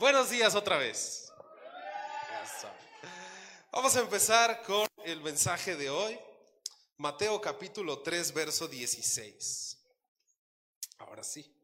Buenos días otra vez. Vamos a empezar con el mensaje de hoy. Mateo capítulo 3, verso 16. Ahora sí.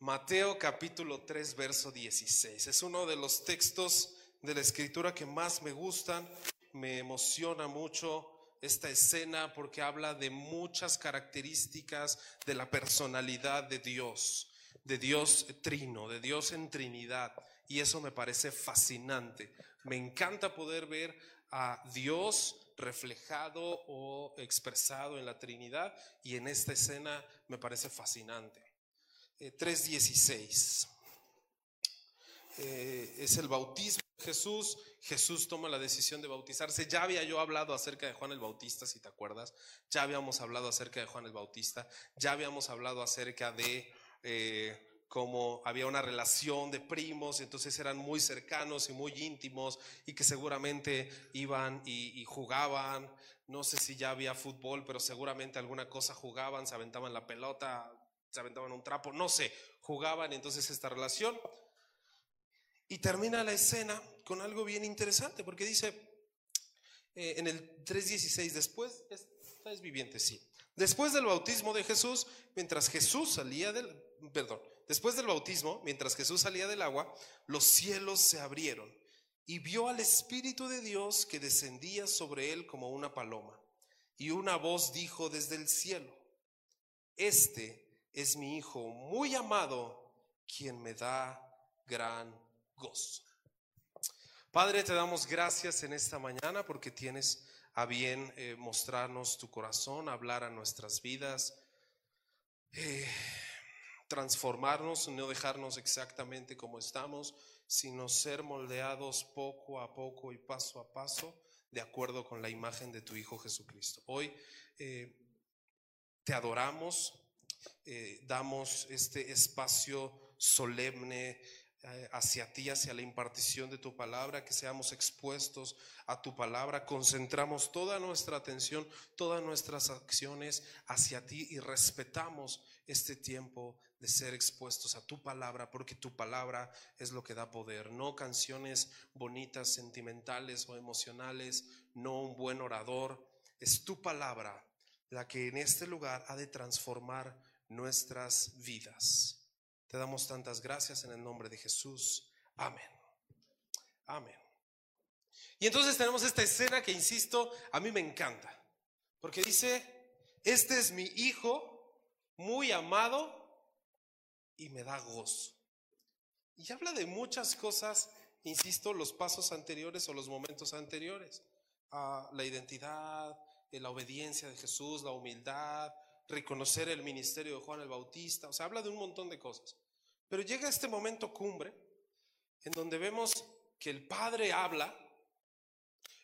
Mateo capítulo 3, verso 16. Es uno de los textos de la escritura que más me gustan. Me emociona mucho esta escena porque habla de muchas características de la personalidad de Dios, de Dios trino, de Dios en Trinidad. Y eso me parece fascinante. Me encanta poder ver a Dios reflejado o expresado en la Trinidad y en esta escena me parece fascinante. 3.16. Eh, eh, es el bautismo de Jesús. Jesús toma la decisión de bautizarse. Ya había yo hablado acerca de Juan el Bautista, si te acuerdas. Ya habíamos hablado acerca de Juan el Bautista. Ya habíamos hablado acerca de eh, cómo había una relación de primos, entonces eran muy cercanos y muy íntimos y que seguramente iban y, y jugaban. No sé si ya había fútbol, pero seguramente alguna cosa jugaban, se aventaban la pelota, se aventaban un trapo, no sé, jugaban entonces esta relación. Y termina la escena con algo bien interesante, porque dice eh, en el 3.16, después, esta es viviente, sí. Después del bautismo de Jesús, mientras Jesús salía del, perdón, después del bautismo, mientras Jesús salía del agua, los cielos se abrieron y vio al Espíritu de Dios que descendía sobre él como una paloma. Y una voz dijo desde el cielo, este es mi Hijo muy amado, quien me da gran gozo. Padre, te damos gracias en esta mañana porque tienes a bien eh, mostrarnos tu corazón, hablar a nuestras vidas, eh, transformarnos, no dejarnos exactamente como estamos, sino ser moldeados poco a poco y paso a paso de acuerdo con la imagen de tu Hijo Jesucristo. Hoy eh, te adoramos, eh, damos este espacio solemne eh, hacia ti, hacia la impartición de tu palabra, que seamos expuestos a tu palabra, concentramos toda nuestra atención, todas nuestras acciones hacia ti y respetamos este tiempo de ser expuestos a tu palabra, porque tu palabra es lo que da poder, no canciones bonitas, sentimentales o emocionales, no un buen orador, es tu palabra la que en este lugar ha de transformar nuestras vidas. Te damos tantas gracias en el nombre de Jesús. Amén. Amén. Y entonces tenemos esta escena que, insisto, a mí me encanta. Porque dice, este es mi hijo muy amado y me da gozo. Y habla de muchas cosas, insisto, los pasos anteriores o los momentos anteriores. a la identidad, la obediencia de Jesús, la humildad, reconocer el ministerio de Juan el Bautista, o sea, habla de un montón de cosas. Pero llega este momento cumbre en donde vemos que el Padre habla,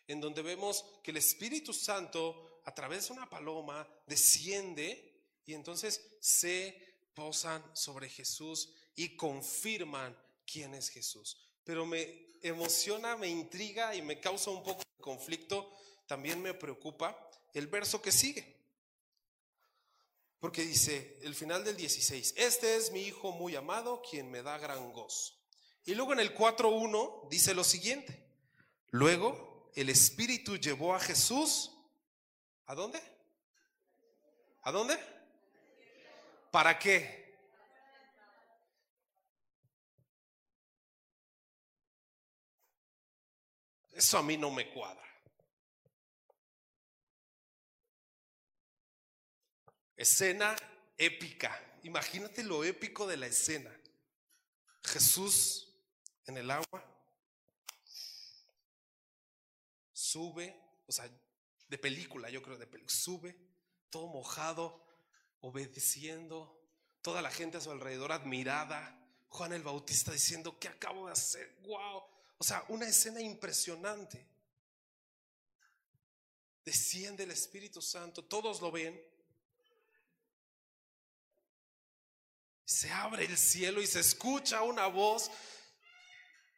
en donde vemos que el Espíritu Santo a través de una paloma desciende y entonces se sobre Jesús y confirman quién es Jesús. Pero me emociona, me intriga y me causa un poco de conflicto, también me preocupa el verso que sigue. Porque dice, el final del 16, este es mi hijo muy amado, quien me da gran gozo. Y luego en el 4.1 dice lo siguiente, luego el Espíritu llevó a Jesús, ¿a dónde? ¿A dónde? ¿Para qué? Eso a mí no me cuadra. Escena épica. Imagínate lo épico de la escena. Jesús en el agua sube, o sea, de película, yo creo, de película, sube, todo mojado, obedeciendo, toda la gente a su alrededor admirada, Juan el Bautista diciendo, ¿qué acabo de hacer? ¡Wow! O sea, una escena impresionante. Desciende el Espíritu Santo, todos lo ven, se abre el cielo y se escucha una voz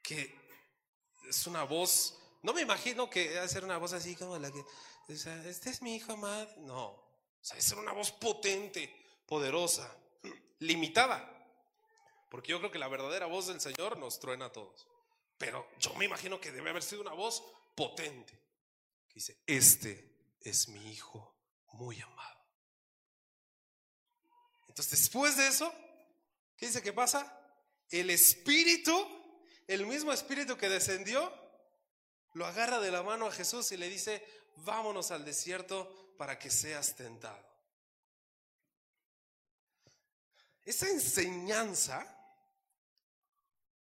que es una voz, no me imagino que debe ser una voz así como la que, este es mi hijo amado. No, o sea, es una voz potente, poderosa, limitada. Porque yo creo que la verdadera voz del Señor nos truena a todos. Pero yo me imagino que debe haber sido una voz potente. Que dice, este es mi hijo muy amado. Entonces, después de eso, ¿qué dice que pasa? El espíritu, el mismo espíritu que descendió, lo agarra de la mano a Jesús y le dice, vámonos al desierto para que seas tentado. Esa enseñanza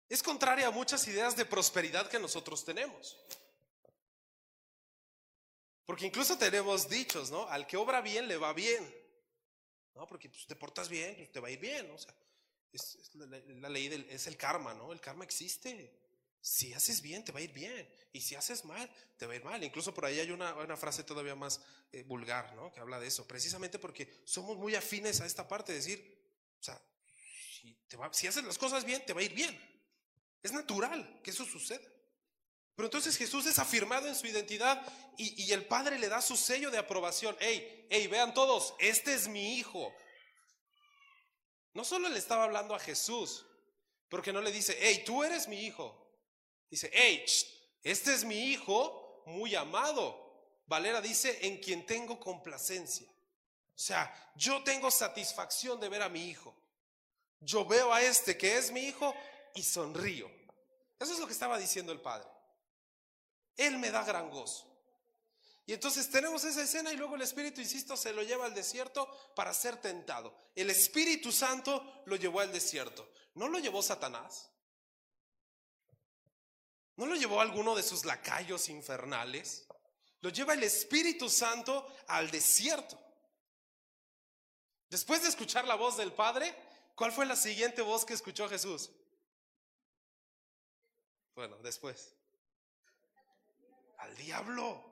es contraria a muchas ideas de prosperidad que nosotros tenemos. Porque incluso tenemos dichos, ¿no? Al que obra bien le va bien. ¿No? Porque pues, te portas bien, pues, te va a ir bien. O sea, es, la, ley del, es el karma, ¿no? El karma existe. Si haces bien, te va a ir bien. Y si haces mal, te va a ir mal. Incluso por ahí hay una, frase todavía más eh, vulgar, ¿no? Que habla de eso. Precisamente porque somos muy afines a esta parte de decir, o sea, si haces las cosas bien, te va a ir bien. Es natural que eso suceda. Pero entonces Jesús es afirmado en su identidad y, y, el Padre le da su sello de aprobación. Hey, hey, vean todos, este es mi hijo. No solo le estaba hablando a Jesús, porque no le dice, hey, tú eres mi hijo. Dice, este es mi hijo muy amado. Valera dice, en quien tengo complacencia. O sea, yo tengo satisfacción de ver a mi hijo. Yo veo a este que es mi hijo y sonrío. Eso es lo que estaba diciendo el Padre. Él me da gran gozo. Y entonces tenemos esa escena y luego el Espíritu, insisto, se lo lleva al desierto para ser tentado. El Espíritu Santo lo llevó al desierto. ¿No lo llevó Satanás? ¿No lo llevó alguno de sus lacayos infernales? Lo lleva el Espíritu Santo al desierto. Después de escuchar la voz del Padre, ¿cuál fue la siguiente voz que escuchó Jesús? Bueno, después. Al diablo.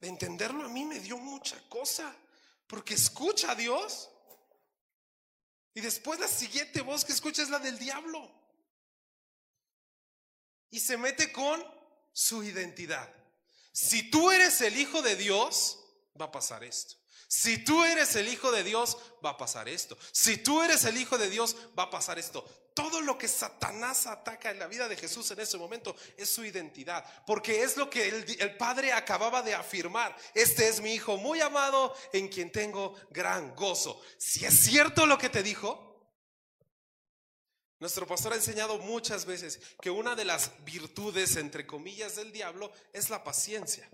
De entenderlo a mí me dio mucha cosa, porque escucha a Dios y después la siguiente voz que escucha es la del diablo. Y se mete con su identidad. Si tú eres el hijo de Dios, va a pasar esto. Si tú eres el hijo de Dios, va a pasar esto. Si tú eres el hijo de Dios, va a pasar esto. Todo lo que Satanás ataca en la vida de Jesús en ese momento es su identidad, porque es lo que el, el, Padre acababa de afirmar. Este es mi Hijo muy amado en quien tengo gran gozo. Si es cierto lo que te dijo, nuestro pastor ha enseñado muchas veces que una de las virtudes, entre comillas, del diablo es la paciencia.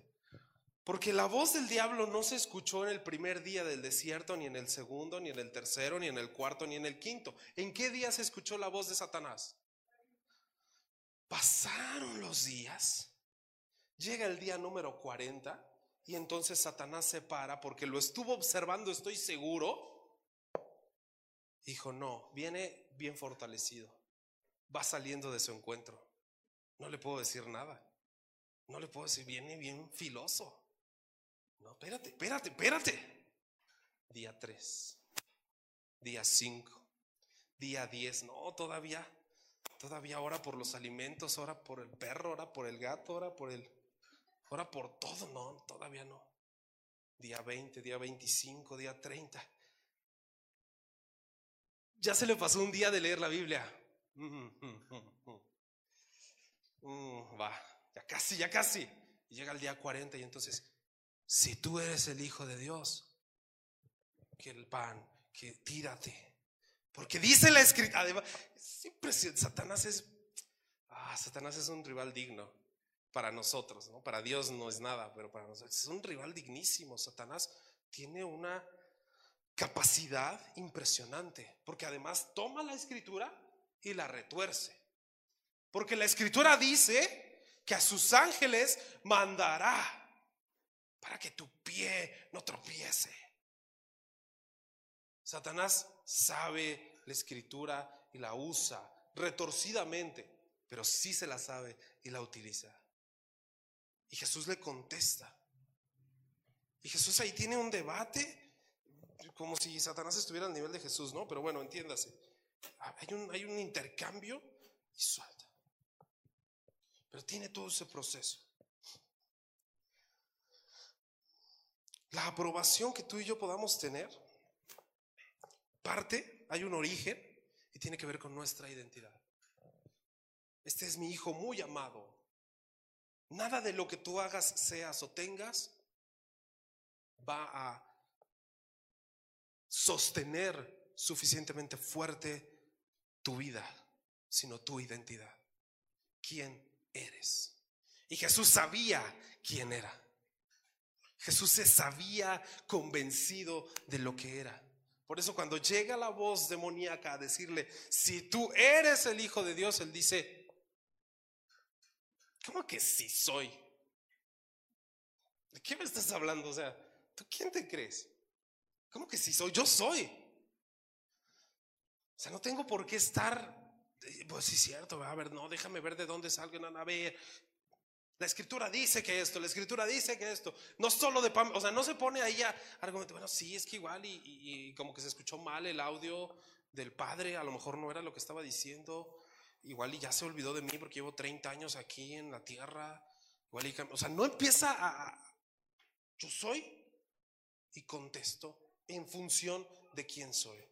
Porque la voz del diablo no se escuchó en el primer día del desierto, ni en el segundo, ni en el tercero, ni en el cuarto, ni en el quinto. ¿En qué día se escuchó la voz de Satanás? Pasaron los días. Llega el día número 40 y entonces Satanás se para porque lo estuvo observando, estoy seguro. Dijo, no, viene bien fortalecido. Va saliendo de su encuentro. No le puedo decir nada. No le puedo decir, viene bien filoso. No, espérate, espérate, espérate. Día 3, día 5, día 10. No, todavía, todavía ora por los alimentos, ora por el perro, ora por el gato, ora por el, ora por todo. No, todavía no. Día 20, día 25, día 30. Ya se le pasó un día de leer la Biblia. Mm, va, ya casi, ya casi. Y llega el día 40 y entonces, si tú eres el Hijo de Dios, que el pan, que tírate. Porque dice la escritura, siempre Satanás es, ah, Satanás es un rival digno para nosotros, ¿no? Para Dios no es nada, pero para nosotros es un rival dignísimo. Satanás tiene una capacidad impresionante, porque además toma la escritura y la retuerce. Porque la escritura dice que a sus ángeles mandará para que tu pie no tropiece. Satanás sabe la escritura y la usa retorcidamente, pero sí se la sabe y la utiliza. Y Jesús le contesta. Y Jesús ahí tiene un debate como si Satanás estuviera al nivel de Jesús, ¿no? Pero bueno, entiéndase. Hay un, hay un intercambio y suelta. Pero tiene todo ese proceso. La aprobación que tú y yo podamos tener parte, hay un origen y tiene que ver con nuestra identidad. Este es mi hijo muy amado. Nada de lo que tú hagas, seas o tengas, va a sostener suficientemente fuerte tu vida, sino tu identidad. ¿Quién eres? Y Jesús sabía quién era. Jesús se sabía convencido de lo que era. Por eso cuando llega la voz demoníaca a decirle, si tú eres el Hijo de Dios, él dice, ¿cómo que sí soy? ¿De qué me estás hablando? O sea, ¿tú quién te crees? ¿Cómo que sí soy? Yo soy. O sea, no tengo por qué estar, eh, pues sí, cierto, a ver, no, déjame ver de dónde salgo, no, a ver. La escritura dice que esto, la escritura dice que esto, no solo de pan, o sea, no se pone ahí a argumentar, bueno, sí, es que igual y, y como que se escuchó mal el audio del padre, a lo mejor no era lo que estaba diciendo, igual y ya se olvidó de mí porque llevo 30 años aquí en la tierra, igual y, o sea, no empieza a, yo soy y contesto en función de quién soy.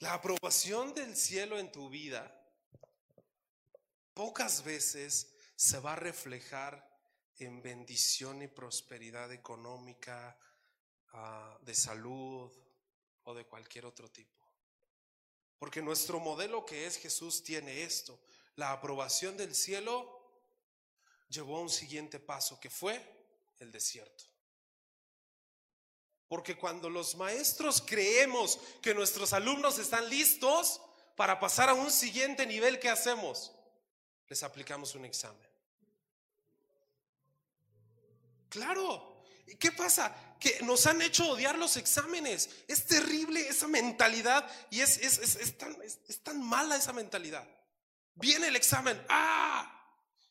La aprobación del cielo en tu vida pocas veces se va a reflejar en bendición y prosperidad económica, ah, de salud o de cualquier otro tipo. Porque nuestro modelo que es Jesús tiene esto. La aprobación del cielo llevó a un siguiente paso que fue el desierto. Porque cuando los maestros creemos que nuestros alumnos están listos para pasar a un siguiente nivel, ¿qué hacemos? Les aplicamos un examen. Claro. ¿Y qué pasa? Que nos han hecho odiar los exámenes. Es terrible esa mentalidad y es, es, tan, es tan mala esa mentalidad. Viene el examen. ¡Ah!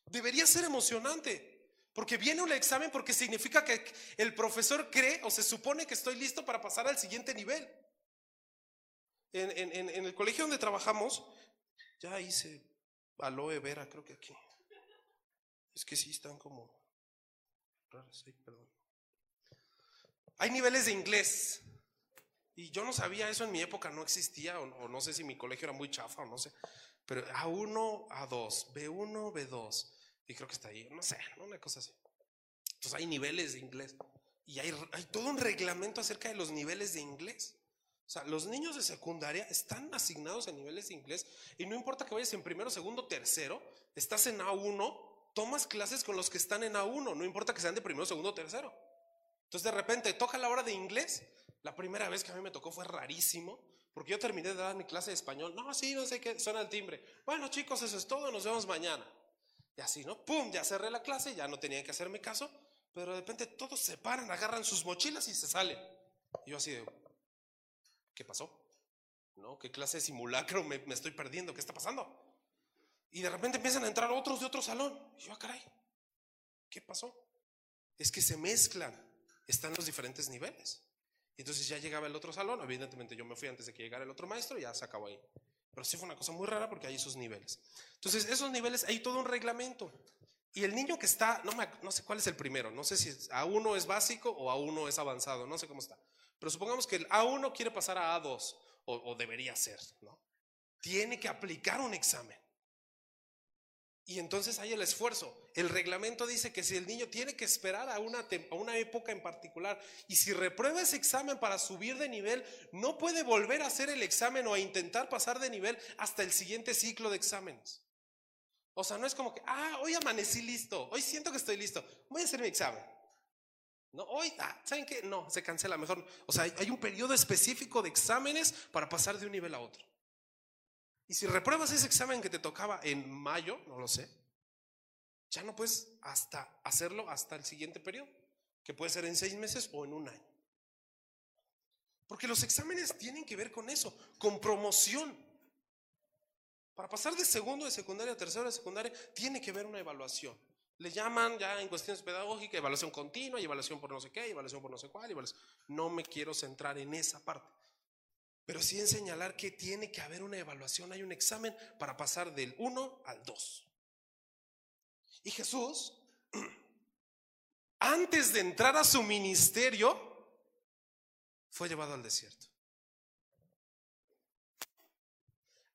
Debería ser emocionante. Porque viene un examen porque significa que el profesor cree o se supone que estoy listo para pasar al siguiente nivel. En, el colegio donde trabajamos, ya hice aloe vera, creo que aquí. Es que sí están como perdón. Hay niveles de inglés. Y yo no sabía eso en mi época, no existía, o, o no sé si mi colegio era muy chafa o no sé. Pero A1, A2, B1, B2. Y creo que está ahí, no sé, una cosa así. Entonces hay niveles de inglés. Y hay, hay todo un reglamento acerca de los niveles de inglés. O sea, los niños de secundaria están asignados a niveles de inglés y no importa que vayas en primero, segundo, tercero, estás en A1, tomas clases con los que están en A1, no importa que sean de primero, segundo, tercero. Entonces de repente toca la hora de inglés. La primera vez que a mí me tocó fue rarísimo, porque yo terminé de dar mi clase de español. No, sí, no sé qué, suena el timbre. Bueno chicos, eso es todo, nos vemos mañana. Y así, ¿no? ¡Pum! Ya cerré la clase, ya no tenían que hacerme caso, pero de repente todos se paran, agarran sus mochilas y se salen. Y yo así de, ¿qué pasó? ¿No? ¿Qué clase de simulacro me, estoy perdiendo? ¿Qué está pasando? Y de repente empiezan a entrar otros de otro salón. Y yo, ah, caray, ¿qué pasó? Es que se mezclan, están los diferentes niveles. Entonces ya llegaba el otro salón, evidentemente yo me fui antes de que llegara el otro maestro y ya se acabó ahí. Pero sí fue una cosa muy rara porque hay esos niveles. Entonces, esos niveles, hay todo un reglamento. Y el niño que está, no, no sé cuál es el primero, no sé si A1 es básico o A1 es avanzado, no sé cómo está. Pero supongamos que el A1 quiere pasar a A2, o, o debería ser, ¿no? Tiene que aplicar un examen. Y entonces hay el esfuerzo. El reglamento dice que si el niño tiene que esperar a una, a una, época en particular y si reprueba ese examen para subir de nivel, no puede volver a hacer el examen o a intentar pasar de nivel hasta el siguiente ciclo de exámenes. O sea, no es como que, ah, hoy amanecí listo, hoy siento que estoy listo, voy a hacer mi examen. No, hoy, ah, ¿saben qué? No, se cancela mejor. O sea, hay un periodo específico de exámenes para pasar de un nivel a otro. Y si repruebas ese examen que te tocaba en mayo, no lo sé, ya no puedes hasta hacerlo hasta el siguiente periodo, que puede ser en seis meses o en un año. Porque los exámenes tienen que ver con eso, con promoción. Para pasar de segundo de secundaria a tercero de secundaria, tiene que haber una evaluación. Le llaman ya en cuestiones pedagógicas evaluación continua, y evaluación por no sé qué, evaluación por no sé cuál. No me quiero centrar en esa parte pero sí en señalar que tiene que haber una evaluación, hay un examen para pasar del 1 al 2. Y Jesús antes de entrar a su ministerio, fue llevado al desierto.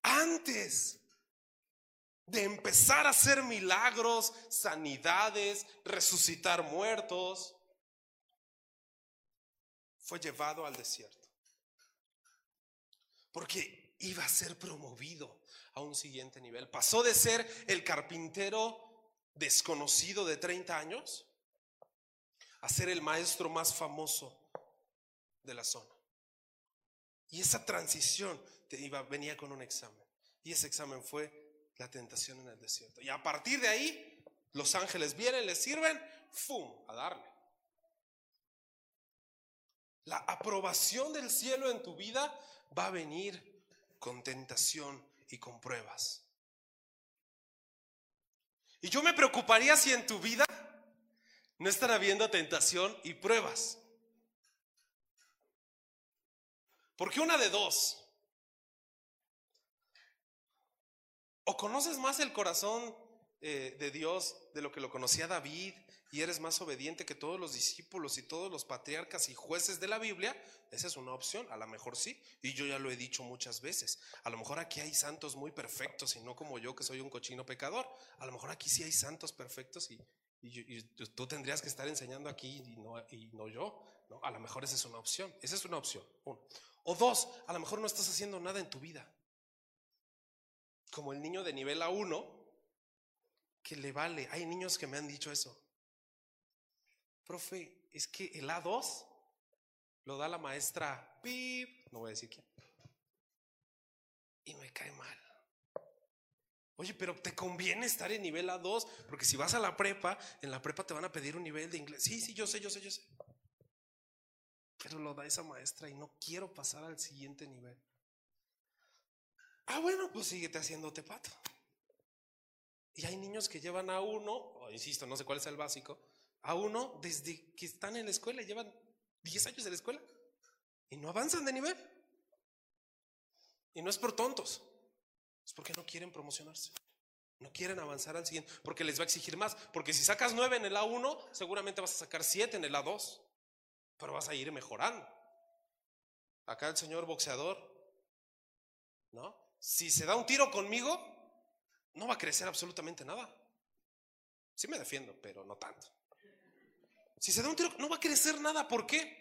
Antes de empezar a hacer milagros, sanidades, resucitar muertos, fue llevado al desierto. Porque iba a ser promovido a un siguiente nivel. Pasó de ser el carpintero desconocido de 30 años a ser el maestro más famoso de la zona. Y esa transición te iba, venía con un examen. Y ese examen fue la tentación en el desierto. Y a partir de ahí, los ángeles vienen, les sirven, ¡fum! a darle. La aprobación del cielo en tu vida va a venir con tentación y con pruebas. Y yo me preocuparía si en tu vida no están habiendo tentación y pruebas. Porque una de dos. O conoces más el corazón eh, de Dios de lo que lo conocía David y eres más obediente que todos los discípulos y todos los patriarcas y jueces de la Biblia, esa es una opción, a lo mejor sí, y yo ya lo he dicho muchas veces, a lo mejor aquí hay santos muy perfectos y no como yo que soy un cochino pecador, a lo mejor aquí sí hay santos perfectos y, tú tendrías que estar enseñando aquí y no, yo, a lo mejor esa es una opción, esa es una opción, uno. O dos, a lo mejor no estás haciendo nada en tu vida, como el niño de nivel A1, que le vale, hay niños que me han dicho eso, profe, es que el A2 lo da la maestra Pip, no voy a decir quién, y me cae mal. Oye, pero te conviene estar en nivel A2, porque si vas a la prepa, en la prepa te van a pedir un nivel de inglés. Sí, sí, yo sé, yo sé, yo sé. Pero lo da esa maestra y no quiero pasar al siguiente nivel. Ah, bueno, pues síguete haciéndote pato. Y hay niños que llevan a uno, insisto, no sé cuál es el básico, a uno desde que están en la escuela, llevan 10 años en la escuela y no avanzan de nivel. Y no es por tontos, es porque no quieren promocionarse. No quieren avanzar al siguiente, porque les va a exigir más. Porque si sacas 9 en el A1, seguramente vas a sacar 7 en el A2, pero vas a ir mejorando. Acá el señor boxeador, ¿no? Si se da un tiro conmigo, no va a crecer absolutamente nada. Sí me defiendo, pero no tanto. Si se da un tiro, no va a crecer nada. ¿Por qué?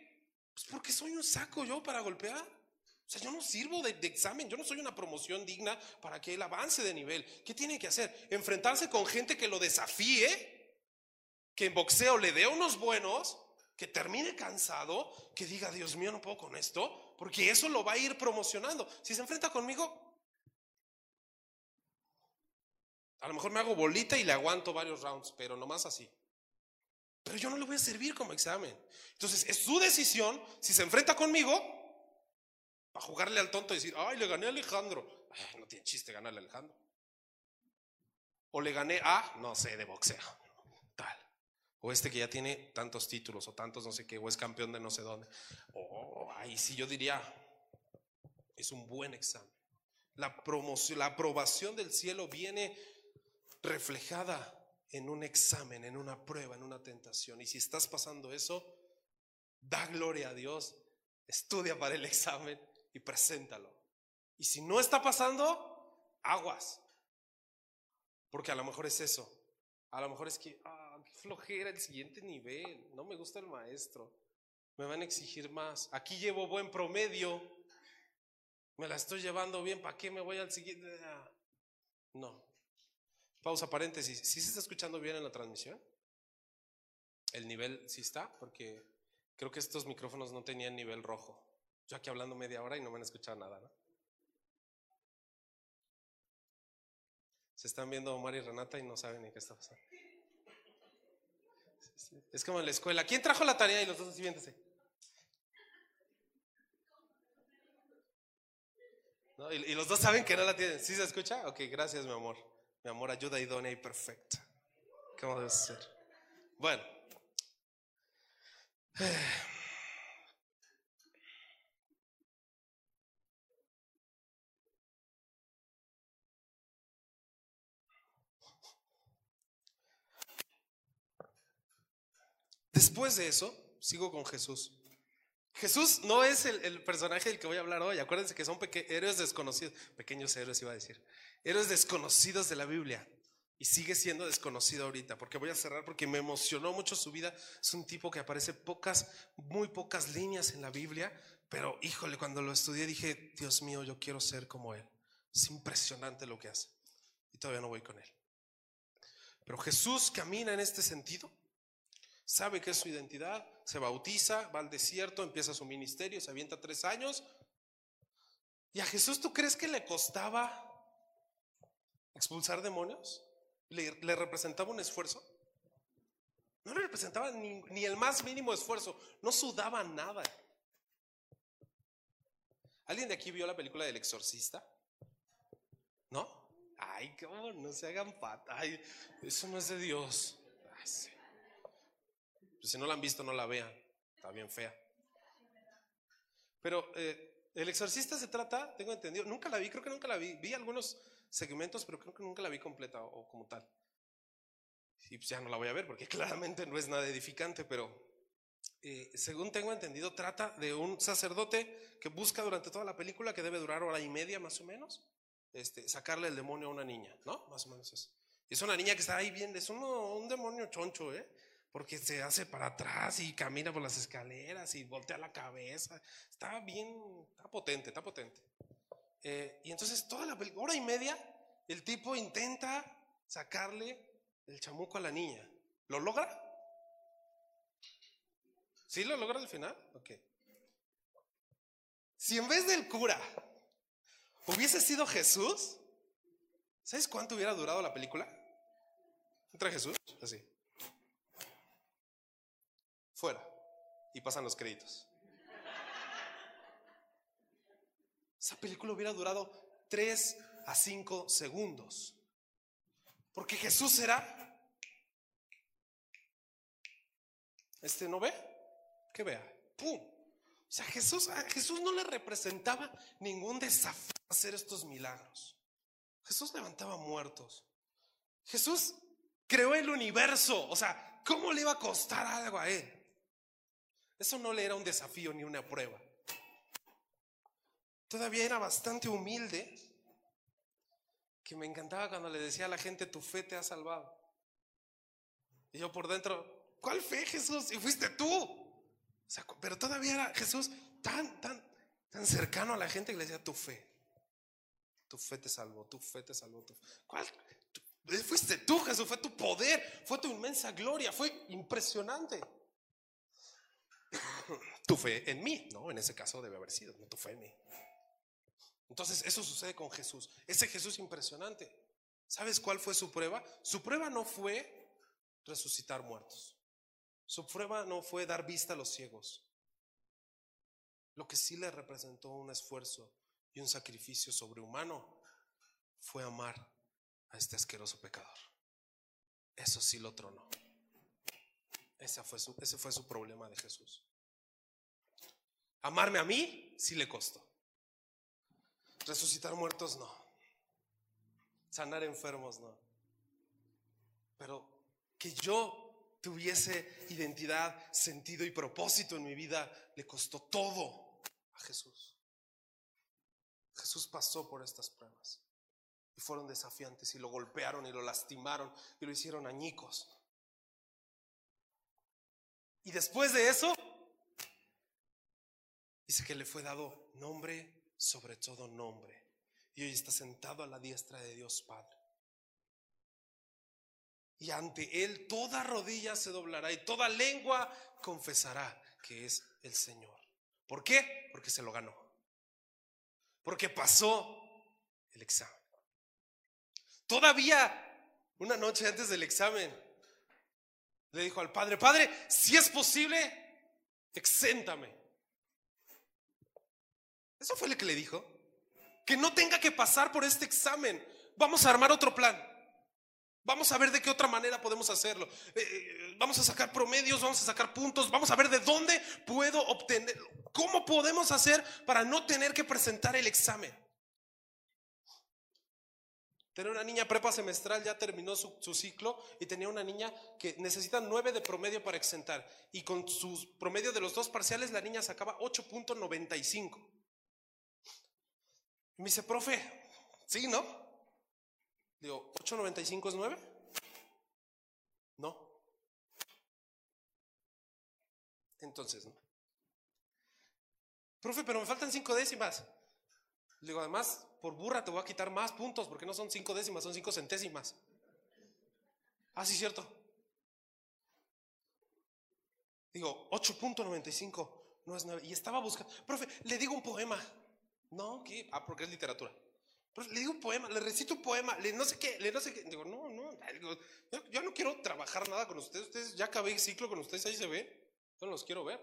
Pues porque soy un saco yo para golpear. O sea, yo no sirvo de, examen, yo no soy una promoción digna para que él avance de nivel. ¿Qué tiene que hacer? Enfrentarse con gente que lo desafíe, que en boxeo le dé unos buenos, que termine cansado, que diga, Dios mío, no puedo con esto, porque eso lo va a ir promocionando. Si se enfrenta conmigo, a lo mejor me hago bolita y le aguanto varios rounds, pero nomás así. Pero yo no le voy a servir como examen. Entonces, es su decisión si se enfrenta conmigo para jugarle al tonto y decir, ay, le gané a Alejandro. no tiene chiste ganarle a Alejandro. O le gané a, no sé, de boxeo. Tal. O este que ya tiene tantos títulos o tantos no sé qué, o es campeón de no sé dónde. O ahí sí yo diría, es un buen examen. La, promoción, la aprobación del cielo viene reflejada en un examen, en una prueba, en una tentación. Y si estás pasando eso, da gloria a Dios, estudia para el examen y preséntalo. Y si no está pasando, aguas. Porque a lo mejor es eso. A lo mejor es que, ah, qué flojera el siguiente nivel. No me gusta el maestro. Me van a exigir más. Aquí llevo buen promedio. Me la estoy llevando bien. ¿Para qué me voy al siguiente? Ah, no. Pausa paréntesis. ¿Sí se está escuchando bien en la transmisión? ¿El nivel sí está? Porque creo que estos micrófonos no tenían nivel rojo. Yo aquí hablando media hora y no me han escuchado nada, ¿no? Se están viendo Omar y Renata y no saben ni qué está pasando. Es como en la escuela. ¿Quién trajo la tarea? Y los dos así Y, y, los dos saben que no la tienen. ¿Sí se escucha? Ok, gracias, mi amor. Mi amor, ayuda idónea y perfecta. ¿Cómo debe ser? Bueno. Después de eso, sigo con Jesús. Jesús no es el, personaje del que voy a hablar hoy. Acuérdense que son héroes desconocidos, pequeños héroes iba a decir, héroes desconocidos de la Biblia. Y sigue siendo desconocido ahorita, porque voy a cerrar porque me emocionó mucho su vida. Es un tipo que aparece pocas, muy pocas líneas en la Biblia, pero híjole, cuando lo estudié dije, Dios mío, yo quiero ser como él. Es impresionante lo que hace. Y todavía no voy con él. Pero Jesús camina en este sentido, sabe que es su identidad, se bautiza, va al desierto, empieza su ministerio, se avienta tres años. ¿Y a Jesús tú crees que le costaba expulsar demonios? ¿Le, representaba un esfuerzo? No le representaba ni, ni, el más mínimo esfuerzo, no sudaba nada. ¿Alguien de aquí vio la película del exorcista? ¿No? Ay, cómo no se hagan pata. Ay, eso no es de Dios. Pues si no la han visto, no la vean. Está bien fea. Pero eh, el exorcista se trata, tengo entendido, nunca la vi, creo que nunca la vi. Vi algunos segmentos, pero creo que nunca la vi completa o, como tal. Y pues ya no la voy a ver porque claramente no es nada edificante, pero eh, según tengo entendido, trata de un sacerdote que busca durante toda la película, que debe durar hora y media más o menos, este, sacarle el demonio a una niña, ¿no? Más o menos eso. Y es una niña que está ahí bien, es un demonio choncho, ¿eh? Porque se hace para atrás y camina por las escaleras y voltea la cabeza. Está bien, está potente, está potente. Eh, y entonces toda la hora y media, el tipo intenta sacarle el chamuco a la niña. ¿Lo logra? ¿Sí lo logra al final? Ok. Si en vez del cura hubiese sido Jesús, ¿sabes cuánto hubiera durado la película? Entra Jesús, así. Fuera. Y pasan los créditos. Esa película hubiera durado 3 a 5 segundos. Porque Jesús era... Este no ve, que vea. ¡Pum! O sea, Jesús, Jesús no le representaba ningún desafío hacer estos milagros. Jesús levantaba muertos. Jesús creó el universo. O sea, ¿cómo le iba a costar algo a él? Eso no le era un desafío ni una prueba todavía era bastante humilde, que me encantaba cuando le decía a la gente, tu fe te ha salvado. Y yo por dentro, ¿cuál fe Jesús? Y fuiste tú. pero todavía era Jesús tan, tan, tan cercano a la gente que le decía, tu fe. Tu fe te salvó, tu fe te salvó. Tu ¿Cuál? fuiste tú, Jesús, fue tu poder, fue tu inmensa gloria, fue impresionante. tu fe en mí, ¿no? En ese caso debe haber sido, no tu fe en mí. Entonces eso sucede con Jesús. Ese Jesús impresionante. ¿Sabes cuál fue su prueba? Su prueba no fue resucitar muertos. Su prueba no fue dar vista a los ciegos. Lo que sí le representó un esfuerzo y un sacrificio sobrehumano fue amar a este asqueroso pecador. Eso sí lo tronó. Ese fue su, problema de Jesús. Amarme a mí sí le costó. Resucitar muertos no. Sanar enfermos no. Pero que yo tuviese identidad, sentido y propósito en mi vida le costó todo a Jesús. Jesús pasó por estas pruebas y fueron desafiantes y lo golpearon y lo lastimaron y lo hicieron añicos. Y después de eso, dice que le fue dado nombre sobre todo nombre. Y hoy está sentado a la diestra de Dios Padre. Y ante Él toda rodilla se doblará y toda lengua confesará que es el Señor. ¿Por qué? Porque se lo ganó. Porque pasó el examen. Todavía una noche antes del examen le dijo al Padre, Padre, si es posible, exéntame. Eso fue lo que le dijo. Que no tenga que pasar por este examen. Vamos a armar otro plan. Vamos a ver de qué otra manera podemos hacerlo. Eh, eh, vamos a sacar promedios, vamos a sacar puntos, vamos a ver de dónde puedo obtener, cómo podemos hacer para no tener que presentar el examen. Tenía una niña prepa semestral, ya terminó su, ciclo y tenía una niña que necesita 9 de promedio para exentar. Y con su promedio de los dos parciales, la niña sacaba 8.95. Y me dice, profe, sí, ¿no? Digo, ¿8.95 es 9? No. Entonces, ¿no? Profe, pero me faltan cinco décimas. Le digo, además, por burra te voy a quitar más puntos, porque no son cinco décimas, son cinco centésimas. Ah, sí, cierto. Digo, 8.95, no es 9. Y estaba buscando, profe, le digo un poema. No, ¿qué? Ah, porque es literatura. Le digo un poema, le recito un poema, le no sé qué, le no sé qué. Digo, no, no, digo, yo, no quiero trabajar nada con ustedes. Ustedes ya acabé el ciclo con ustedes, ahí se ve. Yo no los quiero ver.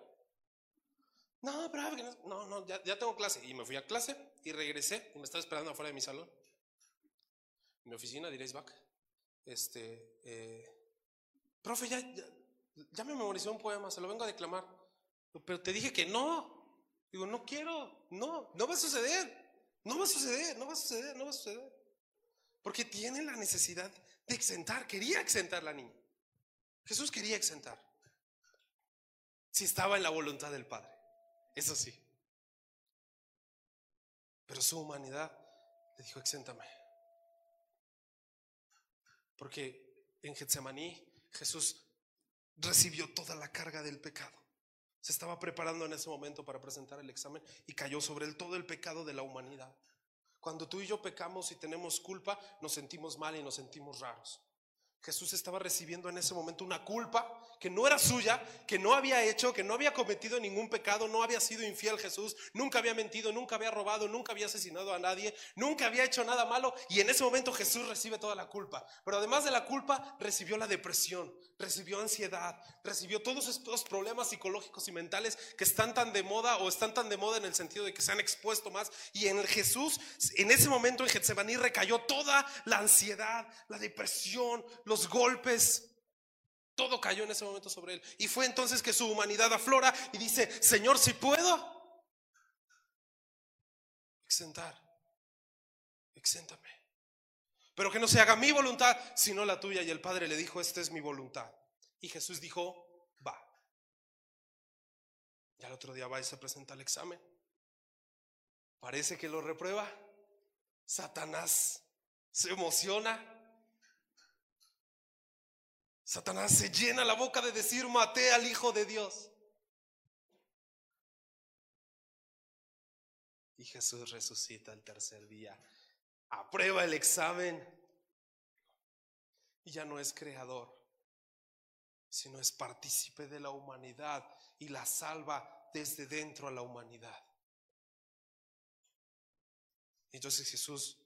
No, pero no, no, ya, ya, tengo clase. Y me fui a clase y regresé y me estaba esperando afuera de mi salón. Mi oficina, diréis back. Este, eh, profe, ya, ya, ya, me memorizó un poema, se lo vengo a declamar. Pero te dije que no. Digo, no quiero, no, no va a suceder. No va a suceder, no va a suceder, no va a suceder. Porque tiene la necesidad de exentar, quería exentar la niña. Jesús quería exentar. Si estaba en la voluntad del Padre. Eso sí. Pero su humanidad le dijo, exéntame. Porque en Getsemaní Jesús recibió toda la carga del pecado. Se estaba preparando en ese momento para presentar el examen y cayó sobre él todo el pecado de la humanidad. Cuando tú y yo pecamos y tenemos culpa, nos sentimos mal y nos sentimos raros. Jesús estaba recibiendo en ese momento una culpa que no era suya, que no había hecho, que no había cometido ningún pecado, no había sido infiel Jesús, nunca había mentido, nunca había robado, nunca había asesinado a nadie, nunca había hecho nada malo y en ese momento Jesús recibe toda la culpa. Pero además de la culpa, recibió la depresión, recibió ansiedad, recibió todos estos problemas psicológicos y mentales que están tan de moda o están tan de moda en el sentido de que se han expuesto más y en Jesús, en ese momento en Getsemaní recayó toda la ansiedad, la depresión, los golpes, todo cayó en ese momento sobre él. Y fue entonces que su humanidad aflora y dice, Señor, si puedo, exentar, exéntame. Pero que no se haga mi voluntad, sino la tuya. Y el Padre le dijo, esta es mi voluntad. Y Jesús dijo, va. Y al otro día va y se presenta el examen. Parece que lo reprueba. Satanás se emociona Satanás se llena la boca de decir, maté al Hijo de Dios. Y Jesús resucita el tercer día, aprueba el examen y ya no es creador, sino es partícipe de la humanidad y la salva desde dentro a la humanidad. Entonces Jesús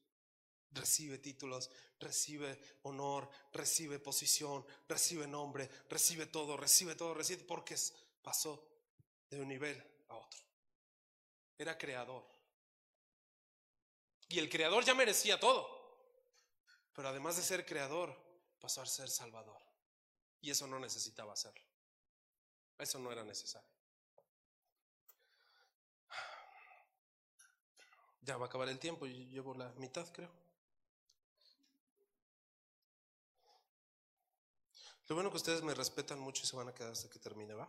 recibe títulos, recibe honor, recibe posición, recibe nombre, recibe todo, recibe todo, recibe porque pasó de un nivel a otro. Era creador. Y el creador ya merecía todo. Pero además de ser creador, pasó a ser salvador. Y eso no necesitaba hacerlo. Eso no era necesario. Ya va a acabar el tiempo, yo llevo la mitad, creo. Lo bueno que ustedes me respetan mucho y se van a quedar hasta que termine, ¿va?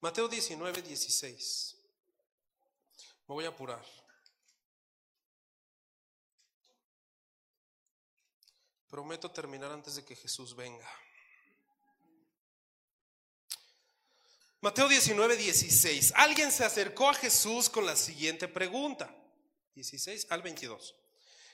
Mateo 19, 16. Me voy a apurar. Prometo terminar antes de que Jesús venga. Mateo 19, 16. Alguien se acercó a Jesús con la siguiente pregunta. 16 al 22.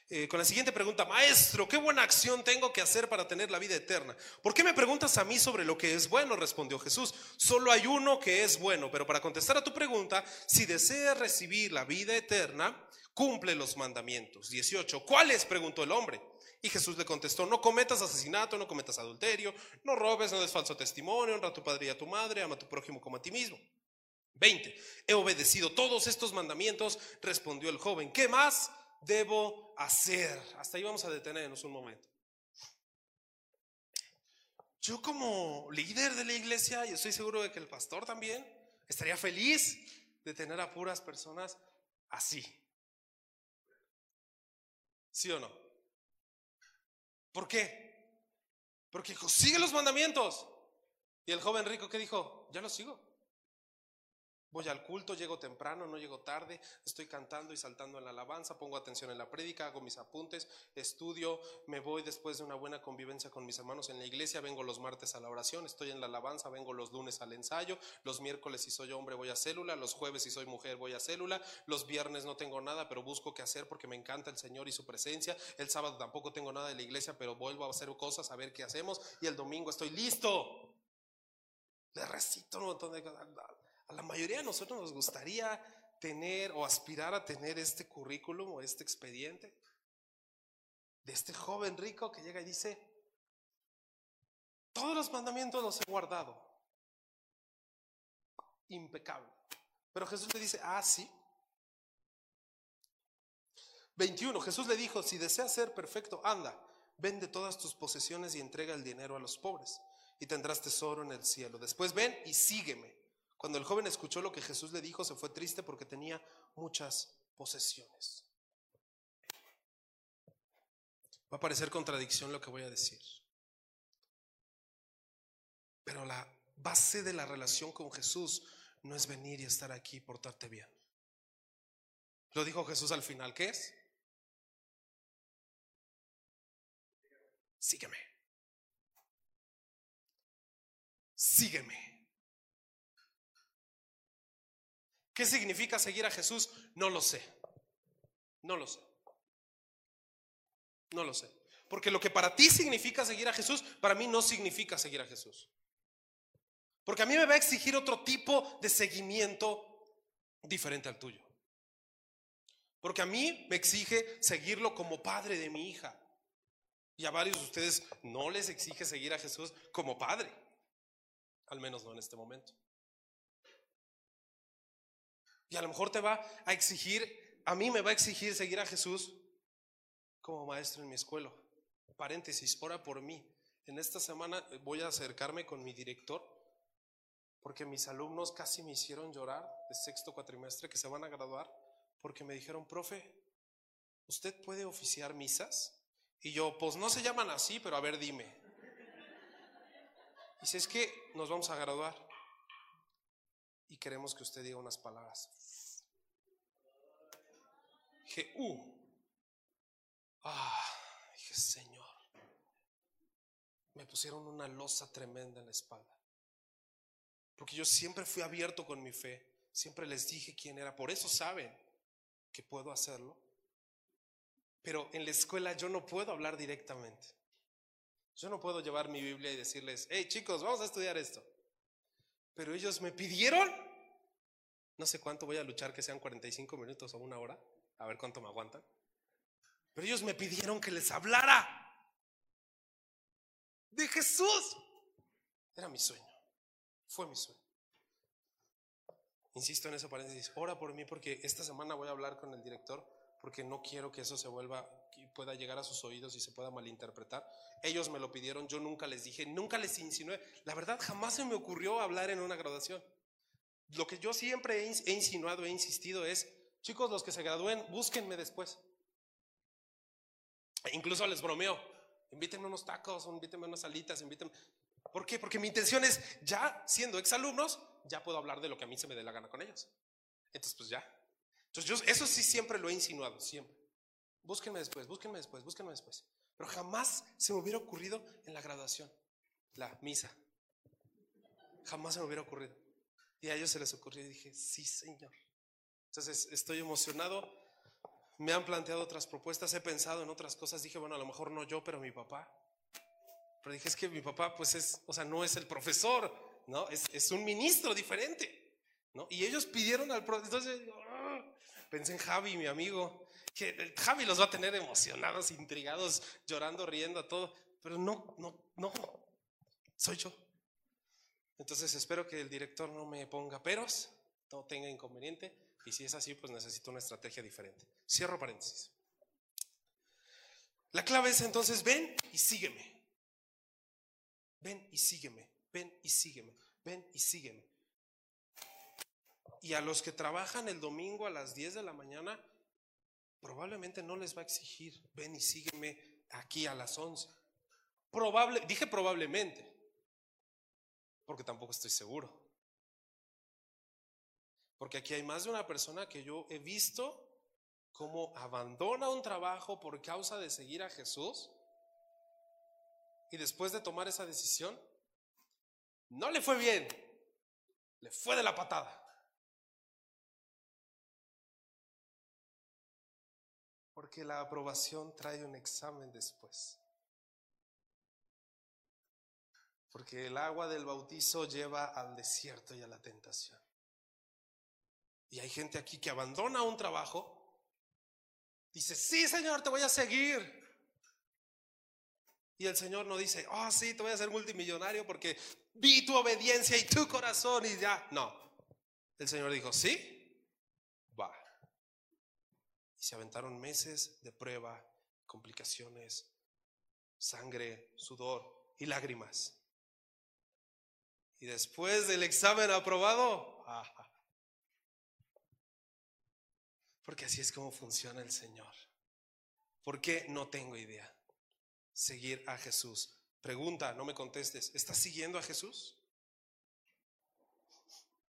Eh, con la siguiente pregunta, maestro, ¿qué buena acción tengo que hacer para tener la vida eterna? ¿Por qué me preguntas a mí sobre lo que es bueno? Respondió Jesús. Solo hay uno que es bueno, pero para contestar a tu pregunta, si deseas recibir la vida eterna, cumple los mandamientos. 18. ¿Cuáles? preguntó el hombre. Y Jesús le contestó, no cometas asesinato, no cometas adulterio, no robes, no des falso testimonio, honra a tu padre y a tu madre, ama a tu prójimo como a ti mismo. 20. He obedecido todos estos mandamientos, respondió el joven. ¿Qué más debo hacer? Hasta ahí vamos a detenernos un momento. Yo como líder de la iglesia, y estoy seguro de que el pastor también, Estaría feliz de tener a puras personas así. ¿Sí o no? ¿Por qué? Porque sigue los mandamientos. Y el joven rico que dijo, ya los sigo. Voy al culto, llego temprano, no llego tarde, estoy cantando y saltando en la alabanza, pongo atención en la prédica, hago mis apuntes, estudio, me voy después de una buena convivencia con mis hermanos en la iglesia, vengo los martes a la oración, estoy en la alabanza, vengo los lunes al ensayo, los miércoles si soy hombre voy a célula, los jueves si soy mujer voy a célula, los viernes no tengo nada, pero busco qué hacer porque me encanta el Señor y su presencia, el sábado tampoco tengo nada de la iglesia, pero vuelvo a hacer cosas, a ver qué hacemos, y el domingo estoy listo. Le recito un montón de cosas. A la mayoría de nosotros nos gustaría tener o aspirar a tener este currículum o este expediente de este joven rico que llega y dice, todos los mandamientos los he guardado. Impecable. Pero Jesús le dice, ah, sí. 21. Jesús le dijo, si deseas ser perfecto, anda, vende todas tus posesiones y entrega el dinero a los pobres y tendrás tesoro en el cielo. Después ven y sígueme. Cuando el joven escuchó lo que Jesús le dijo, se fue triste porque tenía muchas posesiones. Va a parecer contradicción lo que voy a decir. Pero la base de la relación con Jesús no es venir y estar aquí y portarte bien. Lo dijo Jesús al final, ¿qué es? Sígueme. Sígueme. ¿Qué significa seguir a Jesús? No lo sé. No lo sé. No lo sé. Porque lo que para ti significa seguir a Jesús, para mí no significa seguir a Jesús. Porque a mí me va a exigir otro tipo de seguimiento diferente al tuyo. Porque a mí me exige seguirlo como padre de mi hija. Y a varios de ustedes no les exige seguir a Jesús como padre. Al menos no en este momento. Y a lo mejor te va a exigir, a mí me va a exigir seguir a Jesús como maestro en mi escuela. Paréntesis, ora por mí. En esta semana voy a acercarme con mi director porque mis alumnos casi me hicieron llorar de sexto cuatrimestre que se van a graduar porque me dijeron, profe, ¿usted puede oficiar misas? Y yo, pues no se llaman así, pero a ver, dime. Y si es que nos vamos a graduar y queremos que usted diga unas palabras. Uh, ah, dije, Señor, me pusieron una losa tremenda en la espalda. Porque yo siempre fui abierto con mi fe, siempre les dije quién era, por eso saben que puedo hacerlo. Pero en la escuela yo no puedo hablar directamente. Yo no puedo llevar mi Biblia y decirles, hey chicos, vamos a estudiar esto. Pero ellos me pidieron, no sé cuánto voy a luchar, que sean 45 minutos o una hora, a ver cuánto me aguantan. Pero ellos me pidieron que les hablara de Jesús. Era mi sueño, fue mi sueño. Insisto en ese paréntesis, ora por mí porque esta semana voy a hablar con el director porque no quiero que eso se vuelva, y pueda llegar a sus oídos y se pueda malinterpretar. Ellos me lo pidieron, yo nunca les dije, nunca les insinué. La verdad, jamás se me ocurrió hablar en una graduación. Lo que yo siempre he insinuado, he insistido es, chicos, los que se gradúen, búsquenme después. E incluso les bromeo, invítenme unos tacos, invítenme unas salitas, invítenme. ¿Por qué? Porque mi intención es, ya siendo exalumnos, ya puedo hablar de lo que a mí se me dé la gana con ellos. Entonces, pues ya. Entonces, eso sí siempre lo he insinuado, siempre. Búsquenme después, búsquenme después, búsquenme después. Pero jamás se me hubiera ocurrido en la graduación, la misa. Jamás se me hubiera ocurrido. Y a ellos se les ocurrió y dije, sí, Señor. Entonces estoy emocionado. Me han planteado otras propuestas, he pensado en otras cosas. Dije, bueno, a lo mejor no yo, pero mi papá. Pero dije, es que mi papá, pues es, o sea, no es el profesor, ¿no? Es, un ministro diferente, ¿no? Y ellos pidieron al profesor. Entonces. Pensé en Javi, mi amigo que Javi los va a tener emocionados, intrigados, llorando, riendo, a todo. Pero no, no, no, soy yo. Entonces espero que el director no me ponga peros, no tenga inconveniente. Y si es así, pues necesito una estrategia diferente. Cierro paréntesis. La clave es entonces, ven y sígueme. Ven y sígueme. Ven y sígueme. Ven y sígueme. Y a los que trabajan el domingo a las 10 de la mañana, probablemente no les va a exigir, ven y sígueme aquí a las 11. Probable, dije probablemente, porque tampoco estoy seguro. Porque aquí hay más de una persona que yo he visto cómo abandona un trabajo por causa de seguir a Jesús y después de tomar esa decisión, no le fue bien, le fue de la patada. Porque la aprobación trae un examen después. Porque el agua del bautizo lleva al desierto y a la tentación. Y hay gente aquí que abandona un trabajo, dice, sí Señor, te voy a seguir. Y el Señor no dice, oh sí, te voy a hacer multimillonario porque vi tu obediencia y tu corazón y ya. No. El Señor dijo, sí. Y se aventaron meses de prueba, complicaciones, sangre, sudor y lágrimas. Y después del examen aprobado, porque así es como funciona el Señor. ¿Por qué? No tengo idea. Seguir a Jesús. Pregunta, no me contestes. ¿Estás siguiendo a Jesús?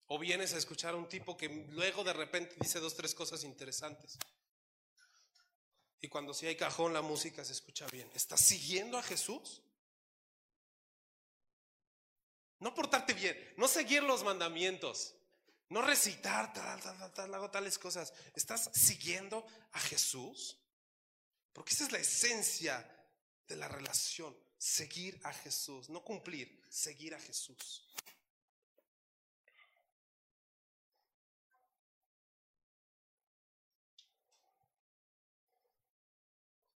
¿O vienes a escuchar a un tipo que luego de repente dice dos, tres cosas interesantes? Y cuando sí hay cajón, la música se escucha bien. ¿Estás siguiendo a Jesús? No portarte bien, no seguir los mandamientos, no recitar tal, tal, tal, hago tales cosas. ¿Estás siguiendo a Jesús? Porque esa es la esencia de la relación, seguir a Jesús, no cumplir, seguir a Jesús.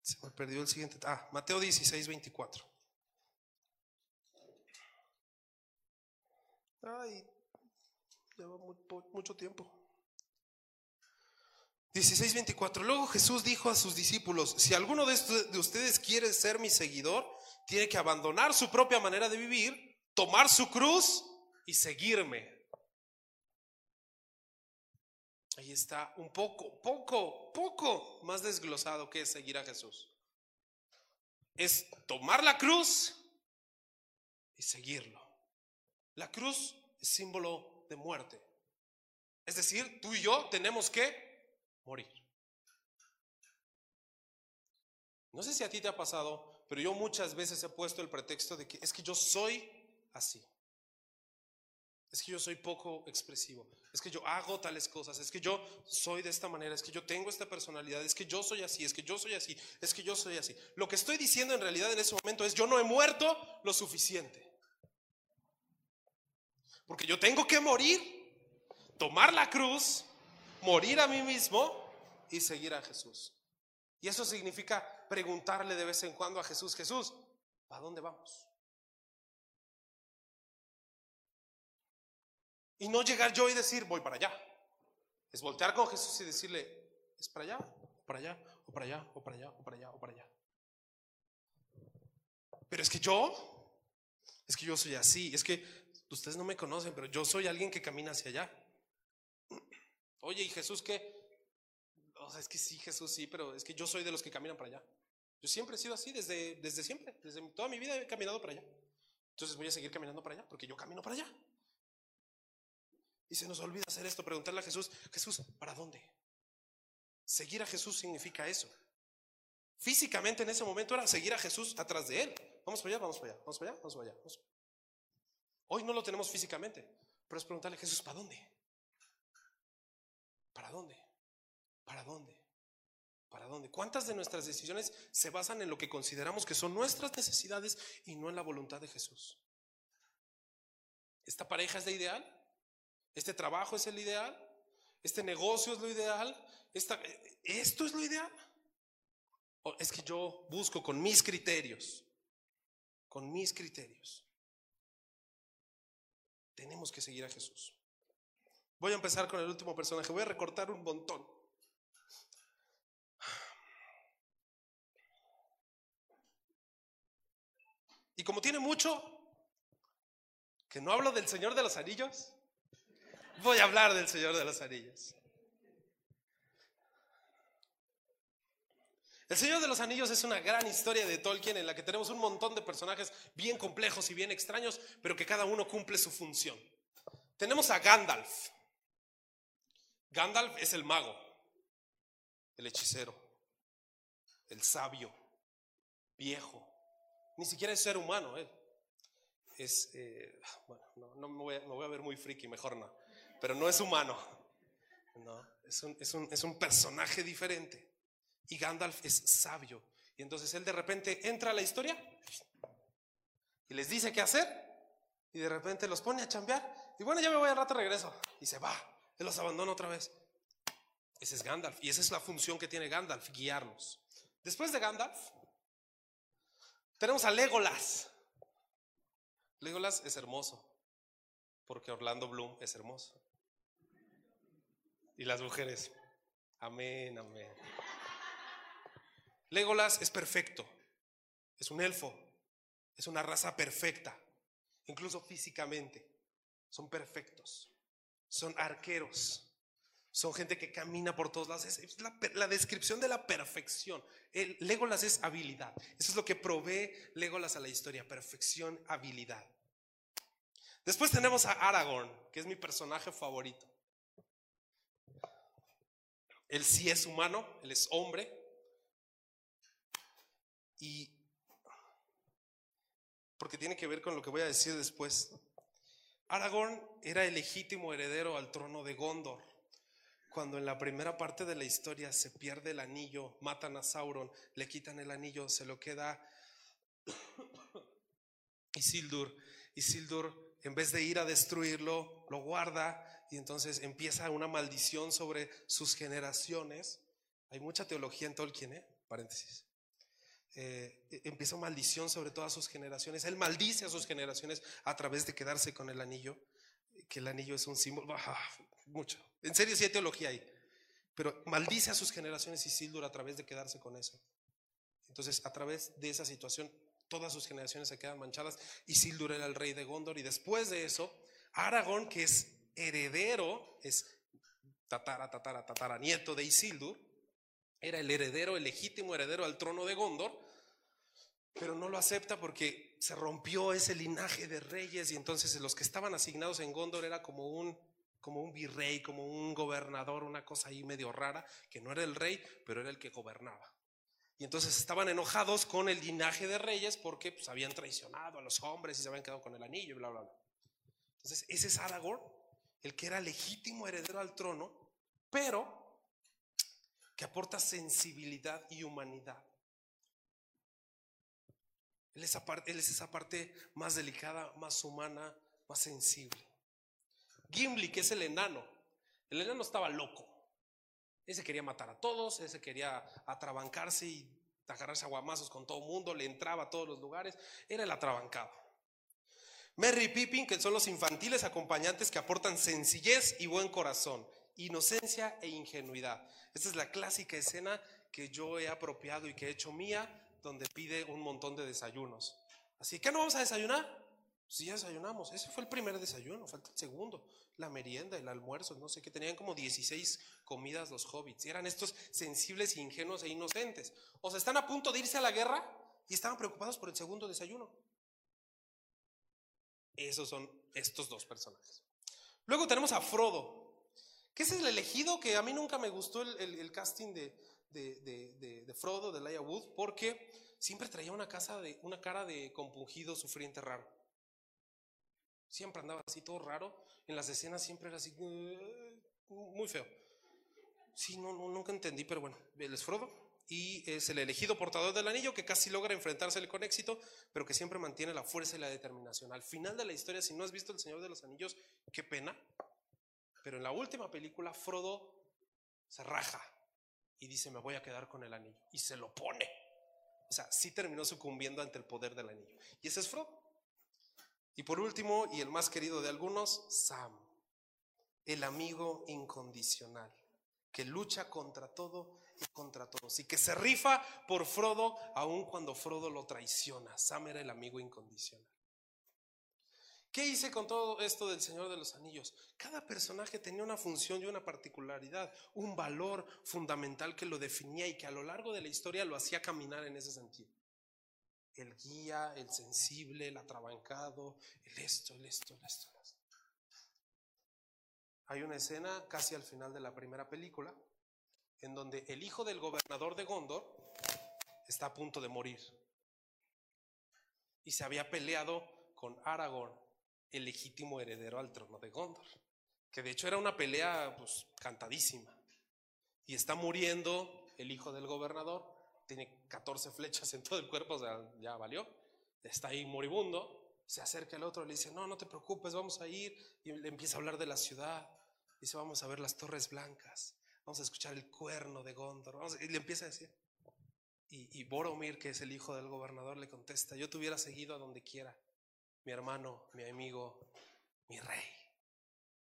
Se me perdió el siguiente. Ah, Mateo 16, 24. Ay, lleva mucho tiempo. 16:24. Luego Jesús dijo a sus discípulos, si alguno de ustedes quiere ser mi seguidor, tiene que abandonar su propia manera de vivir, tomar su cruz y seguirme. Ahí está un poco, poco, poco más desglosado que es seguir a Jesús. Es tomar la cruz y seguirlo. La cruz es símbolo de muerte. Es decir, tú y yo tenemos que morir. No sé si a ti te ha pasado, pero yo muchas veces he puesto el pretexto de que es que yo soy así. Es que yo soy poco expresivo. Es que yo hago tales cosas. Es que yo soy de esta manera. Es que yo tengo esta personalidad. Es que yo soy así. Es que yo soy así. Es que yo soy así. Lo que estoy diciendo en realidad en ese momento es yo no he muerto lo suficiente. Porque yo tengo que morir, tomar la cruz, morir a mí mismo y seguir a Jesús. Y eso significa preguntarle de vez en cuando a Jesús, Jesús, ¿a dónde vamos? Y no llegar yo y decir, voy para allá. Es voltear con Jesús y decirle, ¿es para allá? ¿O para allá? ¿O para allá? ¿O para allá? ¿O para allá? ¿O para allá? Pero es que yo, es que yo soy así, es que ustedes no me conocen, pero yo soy alguien que camina hacia allá. Oye, ¿y Jesús qué? O sea, es que sí, Jesús sí, pero es que yo soy de los que caminan para allá. Yo siempre he sido así, desde, desde siempre, desde toda mi vida he caminado para allá. Entonces voy a seguir caminando para allá, porque yo camino para allá. Y se nos olvida hacer esto, preguntarle a Jesús, Jesús, ¿para dónde? Seguir a Jesús significa eso. Físicamente en ese momento era seguir a Jesús atrás de él. Vamos para allá, vamos para allá, vamos para allá, vamos para allá. Hoy no lo tenemos físicamente, pero es preguntarle a Jesús, ¿para dónde? ¿Para dónde? ¿Para dónde? ¿Para dónde? ¿Cuántas de nuestras decisiones se basan en lo que consideramos que son nuestras necesidades y no en la voluntad de Jesús? ¿Esta pareja es la ideal? ¿Este trabajo es el ideal? ¿Este negocio es lo ideal? ¿Esto es lo ideal? ¿O es que yo busco con mis criterios? Con mis criterios. Tenemos que seguir a Jesús. Voy a empezar con el último personaje. Voy a recortar un montón. Y como tiene mucho, que no hablo del Señor de los Anillos, voy a hablar del Señor de los Anillos. El Señor de los Anillos es una gran historia de Tolkien en la que tenemos un montón de personajes bien complejos y bien extraños, pero que cada uno cumple su función. Tenemos a Gandalf. Gandalf es el mago, el hechicero, el sabio, viejo. Ni siquiera es ser humano, él. Es, eh, bueno, no, me, voy a, ver muy friki, mejor no. Pero no es humano. No, es un, es un, es un personaje diferente. Y Gandalf es sabio. Y entonces él de repente entra a la historia y les dice qué hacer. Y de repente los pone a chambear. Y bueno, ya me voy al rato regreso. Y se va. Él los abandona otra vez. Ese es Gandalf. Y esa es la función que tiene Gandalf, guiarnos. Después de Gandalf, tenemos a Legolas. Legolas es hermoso. Porque Orlando Bloom es hermoso. Y las mujeres. Amén, amén. Legolas es perfecto, es un elfo, es una raza perfecta, incluso físicamente. Son perfectos, son arqueros, son gente que camina por todos lados. Es, la, descripción de la perfección. Legolas es habilidad. Eso es lo que provee Legolas a la historia, perfección, habilidad. Después tenemos a Aragorn, que es mi personaje favorito. Él sí es humano, él es hombre, y porque tiene que ver con lo que voy a decir después. Aragorn era el legítimo heredero al trono de Gondor. Cuando en la primera parte de la historia se pierde el anillo, matan a Sauron, le quitan el anillo, se lo queda Isildur. Isildur, en vez de ir a destruirlo, lo guarda y entonces empieza una maldición sobre sus generaciones. Hay mucha teología en Tolkien, ¿eh? Paréntesis. Eh, e-, empieza maldición sobre todas sus generaciones. Él maldice a sus generaciones a través de quedarse con el anillo, que el anillo es un símbolo, ah, mucho. En serio, sí hay teología ahí. Pero maldice a sus generaciones y Sildur a través de quedarse con eso. Entonces, a través de esa situación, todas sus generaciones se quedan manchadas y Sildur era el rey de Gondor. Y después de eso, Aragón, que es heredero, es tatara, tatara, tatara, nieto de Isildur, era el heredero, el legítimo heredero al trono de Gondor, pero no lo acepta porque se rompió ese linaje de reyes y entonces los que estaban asignados en Gondor era como un como un virrey, como un gobernador, una cosa ahí medio rara, que no era el rey, pero era el que gobernaba. Y entonces estaban enojados con el linaje de reyes porque pues, habían traicionado a los hombres y se habían quedado con el anillo y bla, bla, bla. Entonces, ese es Aragorn, el que era legítimo heredero al trono, pero que aporta sensibilidad y humanidad. Él es, esa parte más delicada, más humana, más sensible. Gimli, que es el enano. El enano estaba loco. Ese quería matar a todos, ese quería atrabancarse y agarrarse a guamazos con todo el mundo, le entraba a todos los lugares. Era el atrabancado. Merry Pippin, que son los infantiles acompañantes que aportan sencillez y buen corazón, inocencia e ingenuidad. Esta es la clásica escena que yo he apropiado y que he hecho mía donde pide un montón de desayunos. Así que no vamos a desayunar. Sí, desayunamos. Ese fue el primer desayuno, falta el segundo. La merienda, el almuerzo, no sé qué. Tenían como 16 comidas los hobbits. Y eran estos sensibles, ingenuos e inocentes. O sea, están a punto de irse a la guerra y estaban preocupados por el segundo desayuno. Esos son estos dos personajes. Luego tenemos a Frodo, que es el elegido que a mí nunca me gustó el casting de, de, Frodo, de Laia Wood, porque siempre traía una, casa de, una cara de compungido, sufriente, raro. Siempre andaba así todo raro. En las escenas siempre era así, uh, muy feo. Sí, no, nunca entendí, pero bueno, él es Frodo y es el elegido portador del anillo que casi logra enfrentársele con éxito, pero que siempre mantiene la fuerza y la determinación. Al final de la historia, si no has visto El Señor de los Anillos, qué pena, pero en la última película Frodo se raja, y dice, me voy a quedar con el anillo. Y se lo pone. O sea, sí terminó sucumbiendo ante el poder del anillo. Y ese es Frodo. Y por último, y el más querido de algunos, Sam, el amigo incondicional, que lucha contra todo y contra todos, y que se rifa por Frodo aun cuando Frodo lo traiciona. Sam era el amigo incondicional. ¿Qué hice con todo esto del Señor de los Anillos? Cada personaje tenía una función y una particularidad, un valor fundamental que lo definía y que a lo largo de la historia lo hacía caminar en ese sentido. El guía, el sensible, el atrabancado, el esto, el esto, el esto. El esto. Hay una escena casi al final de la primera película en donde el hijo del gobernador de Gondor está a punto de morir y se había peleado con Aragorn el legítimo heredero al trono de Gondor. Que de hecho era una pelea pues, cantadísima. Y está muriendo el hijo del gobernador, tiene 14 flechas en todo el cuerpo, o sea, ya valió. Está ahí moribundo. Se acerca el otro, le dice, no, no te preocupes, vamos a ir. Y le empieza a hablar de la ciudad. Dice, vamos a ver las torres blancas, vamos a escuchar el cuerno de Gondor. y le empieza a decir. Y, Boromir, que es el hijo del gobernador, le contesta, yo te hubiera seguido a donde quiera mi hermano, mi amigo, mi rey.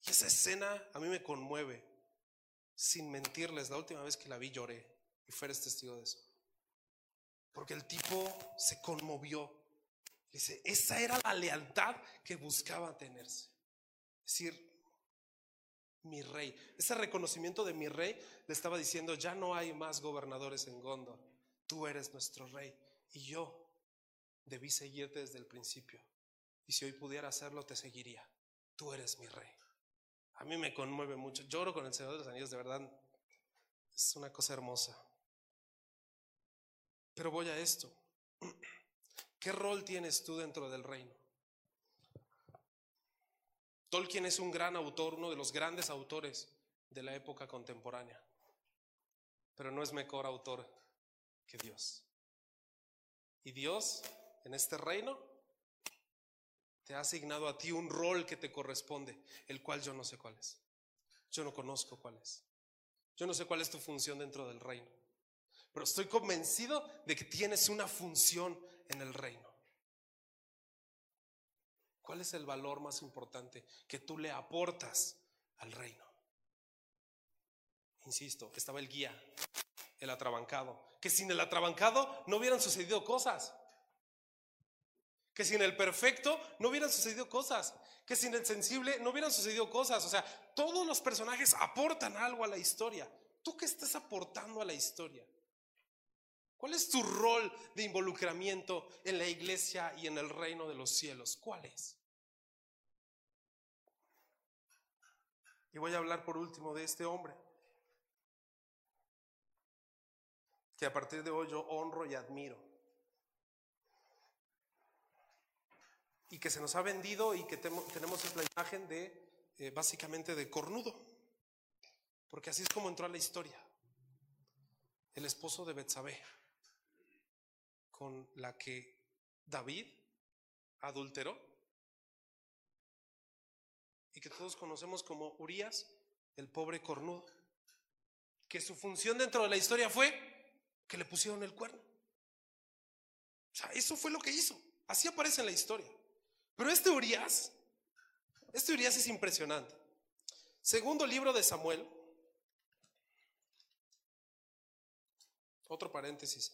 Y esa escena a mí me conmueve. Sin mentirles, la última vez que la vi lloré y Fer es testigo de eso. Porque el tipo se conmovió. Dice, esa era la lealtad que buscaba tenerse. Es decir, mi rey. Ese reconocimiento de mi rey le estaba diciendo, ya no hay más gobernadores en Gondor. Tú eres nuestro rey. Y yo debí seguirte desde el principio. Y si hoy pudiera hacerlo, te seguiría. Tú eres mi rey. A mí me conmueve mucho. Lloro con el Señor de los Anillos, de verdad. Es una cosa hermosa. Pero voy a esto. ¿Qué rol tienes tú dentro del reino? Tolkien es un gran autor, uno de los grandes autores de la época contemporánea, pero no es mejor autor que Dios. Y Dios en este reino te ha asignado a ti un rol que te corresponde, el cual yo no sé cuál es. Yo no conozco cuál es. Yo no sé cuál es tu función dentro del reino. Pero estoy convencido de que tienes una función en el reino. ¿Cuál es el valor más importante que tú le aportas al reino? Insisto, estaba el guía, el atrabancado, que sin el atrabancado no hubieran sucedido cosas. Que sin el perfecto no hubieran sucedido cosas. Que sin el sensible no hubieran sucedido cosas. O sea, todos los personajes aportan algo a la historia. ¿Tú qué estás aportando a la historia? ¿Cuál es tu rol de involucramiento en la iglesia y en el reino de los cielos? ¿Cuál es? Y voy a hablar por último de este hombre, que a partir de hoy yo honro y admiro. y que se nos ha vendido y que tenemos la imagen de eh, básicamente de cornudo, porque así es como entró a la historia. El esposo de Betsabé, con la que David adulteró y que todos conocemos como Urias, el pobre cornudo, que su función dentro de la historia fue que le pusieron el cuerno. O sea, eso fue lo que hizo. Así aparece en la historia. Pero este Urias, este Urias es impresionante. Segundo libro de Samuel, otro paréntesis,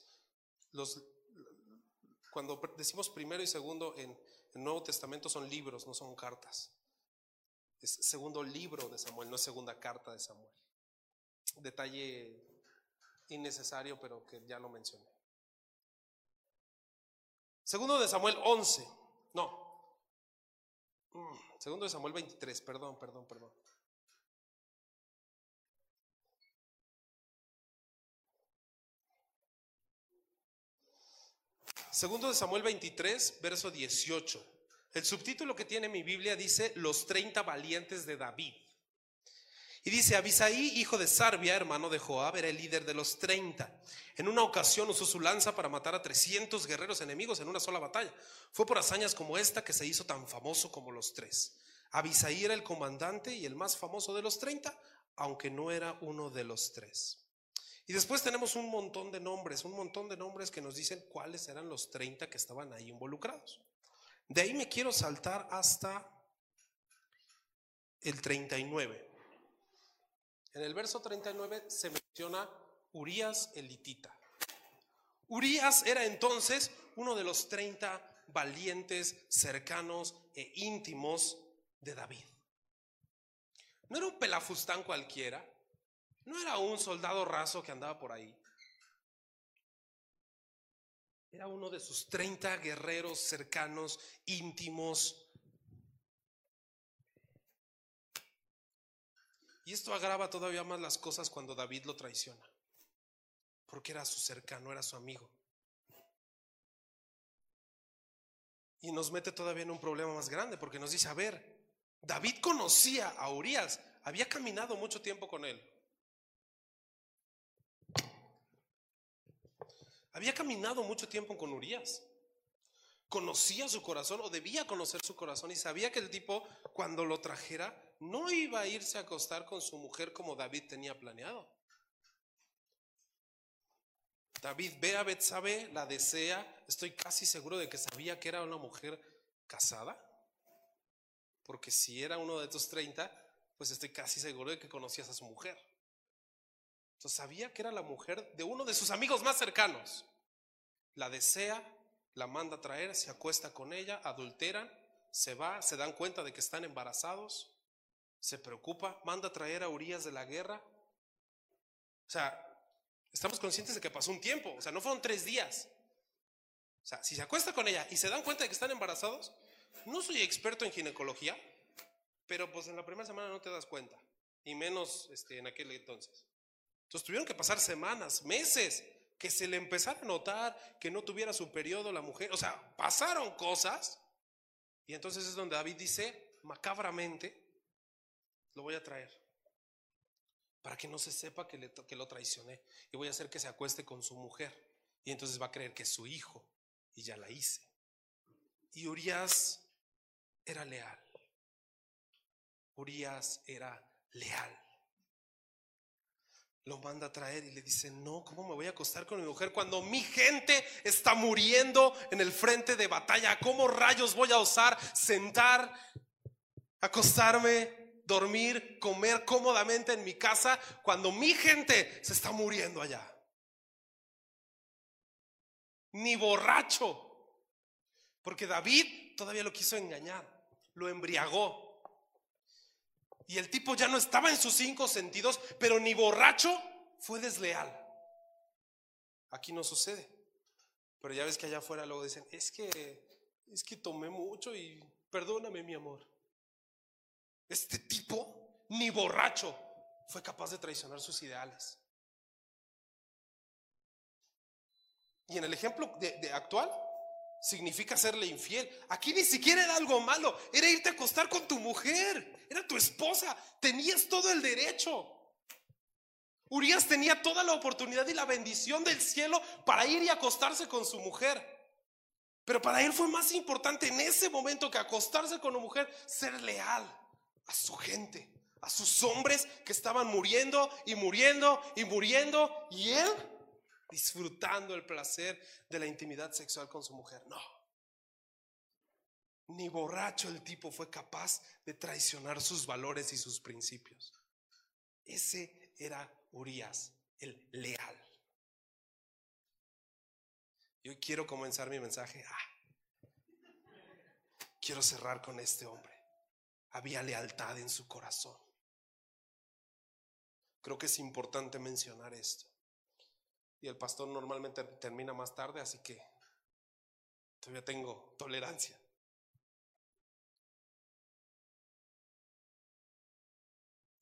cuando decimos primero y segundo en el Nuevo Testamento son libros, no son cartas. Es segundo libro de Samuel, no es segunda carta de Samuel. Detalle innecesario, pero que ya lo mencioné. Segundo de Samuel 11, no, Mm, segundo de Samuel 23, perdón, perdón, perdón. Segundo de Samuel 23, verso 18. El subtítulo que tiene mi Biblia dice Los 30 valientes de David. Y dice, Abisaí, hijo de Sarbia, hermano de Joab, era el líder de los 30. En una ocasión usó su lanza para matar a 300 guerreros enemigos en una sola batalla. Fue por hazañas como esta que se hizo tan famoso como los tres. Abisaí era el comandante y el más famoso de los 30, aunque no era uno de los tres. Y después tenemos un montón de nombres, un montón de nombres que nos dicen cuáles eran los 30 que estaban ahí involucrados. De ahí me quiero saltar hasta el 39. En el verso 39 se menciona Urias elitita. Urias era entonces uno de los 30 valientes, cercanos e íntimos de David. No era un pelafustán cualquiera, no era un soldado raso que andaba por ahí. Era uno de sus 30 guerreros cercanos, íntimos. Y esto agrava todavía más las cosas cuando David lo traiciona, porque era su cercano, era su amigo. Y nos mete todavía en un problema más grande, porque nos dice, a ver, David conocía a Urias, había caminado mucho tiempo con él. Había caminado mucho tiempo con Urias. Conocía su corazón o debía conocer su corazón y sabía que el tipo cuando lo trajera no iba a irse a acostar con su mujer como David tenía planeado. David ve a Betsabe, la desea, estoy casi seguro de que sabía que era una mujer casada, porque si era uno de estos 30, pues estoy casi seguro de que conocías a su mujer. Entonces sabía que era la mujer de uno de sus amigos más cercanos. La desea, la manda a traer, se acuesta con ella, adulteran, se va, se dan cuenta de que están embarazados, se preocupa, manda a traer a Urias de la guerra. O sea, estamos conscientes de que pasó un tiempo, o sea, no fueron tres días. O sea, si se acuesta con ella y se dan cuenta de que están embarazados, no soy experto en ginecología, pero pues en la primera semana no te das cuenta, y menos este, en aquel entonces. Entonces tuvieron que pasar semanas, meses, que se le empezara a notar que no tuviera su periodo la mujer. O sea, pasaron cosas. Y entonces es donde David dice, macabramente, lo voy a traer. Para que no se sepa que, que lo traicioné. Y voy a hacer que se acueste con su mujer. Y entonces va a creer que es su hijo. Y ya la hice. Y Urias era leal. Urias era leal lo manda a traer y le dice, no, ¿cómo me voy a acostar con mi mujer cuando mi gente está muriendo en el frente de batalla? ¿Cómo rayos voy a osar sentar, acostarme, dormir, comer cómodamente en mi casa cuando mi gente se está muriendo allá? Ni borracho. Porque David todavía lo quiso engañar, lo embriagó. Y el tipo ya no estaba en sus cinco sentidos, pero ni borracho fue desleal. Aquí no sucede. Pero ya ves que allá afuera luego dicen, es que, es que tomé mucho y perdóname mi amor. Este tipo, ni borracho, fue capaz de traicionar sus ideales. Y en el ejemplo de actual, significa serle infiel. Aquí ni siquiera era algo malo, era irte a acostar con tu mujer, era tu esposa, tenías todo el derecho. Urias tenía toda la oportunidad y la bendición del cielo para ir y acostarse con su mujer. Pero para él fue más importante en ese momento que acostarse con una mujer, ser leal a su gente, a sus hombres que estaban muriendo y muriendo y muriendo. Y él disfrutando el placer de la intimidad sexual con su mujer. No. Ni borracho el tipo fue capaz de traicionar sus valores y sus principios. Ese era Urias, el leal. Y hoy quiero comenzar mi mensaje. Ah, quiero cerrar con este hombre. Había lealtad en su corazón. Creo que es importante mencionar esto. Y el pastor normalmente termina más tarde, así que todavía tengo tolerancia.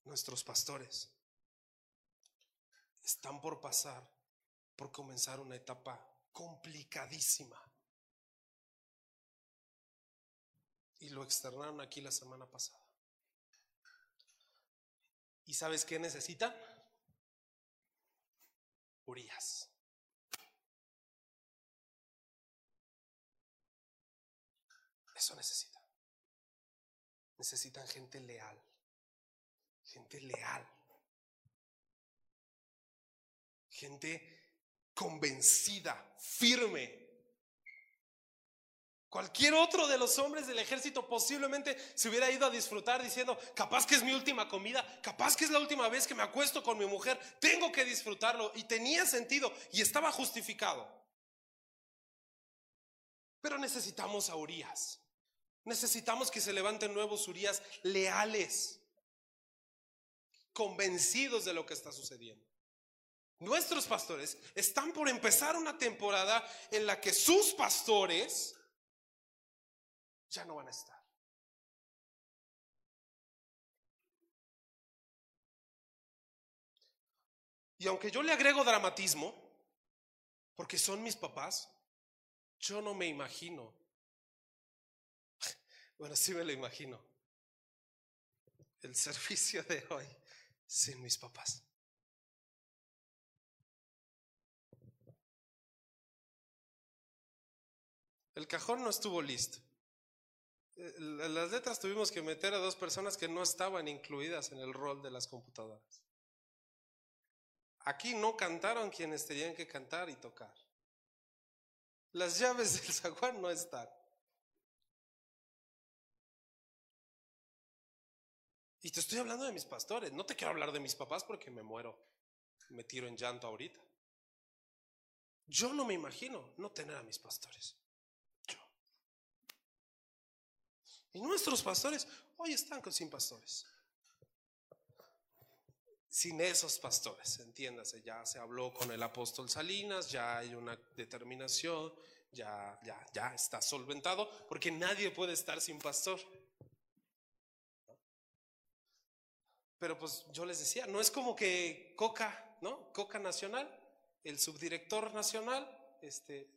Nuestros pastores están por pasar, por comenzar una etapa complicadísima. Y lo externaron aquí la semana pasada. ¿Y sabes qué necesitan? Urias. Eso necesita. Necesitan gente leal. Gente leal. Gente convencida, firme, Cualquier otro de los hombres del ejército posiblemente se hubiera ido a disfrutar diciendo, capaz que es mi última comida, capaz que es la última vez que me acuesto con mi mujer, tengo que disfrutarlo. Y tenía sentido y estaba justificado. Pero necesitamos a Urias. Necesitamos que se levanten nuevos Urias leales, convencidos de lo que está sucediendo. Nuestros pastores están por empezar una temporada en la que sus pastores ya no van a estar. Y aunque yo le agrego dramatismo, porque son mis papás, yo no me imagino. Bueno, sí me lo imagino. El servicio de hoy sin mis papás. El cajón no estuvo listo. Eh, las letras tuvimos que meter a dos personas que no estaban incluidas en el rol de las computadoras. Aquí no cantaron quienes tenían que cantar y tocar. Las llaves del zaguán no están. Y te estoy hablando de mis pastores. No te quiero hablar de mis papás porque me muero. Me tiro en llanto ahorita. Yo no me imagino no tener a mis pastores. Y nuestros pastores hoy están sin pastores. Sin esos pastores, entiéndase, ya se habló con el apóstol Salinas, ya hay una determinación, ya, ya, ya está solventado, porque nadie puede estar sin pastor. Pero pues yo les decía, no es como que Coca, ¿no? Coca Nacional, el subdirector nacional, este,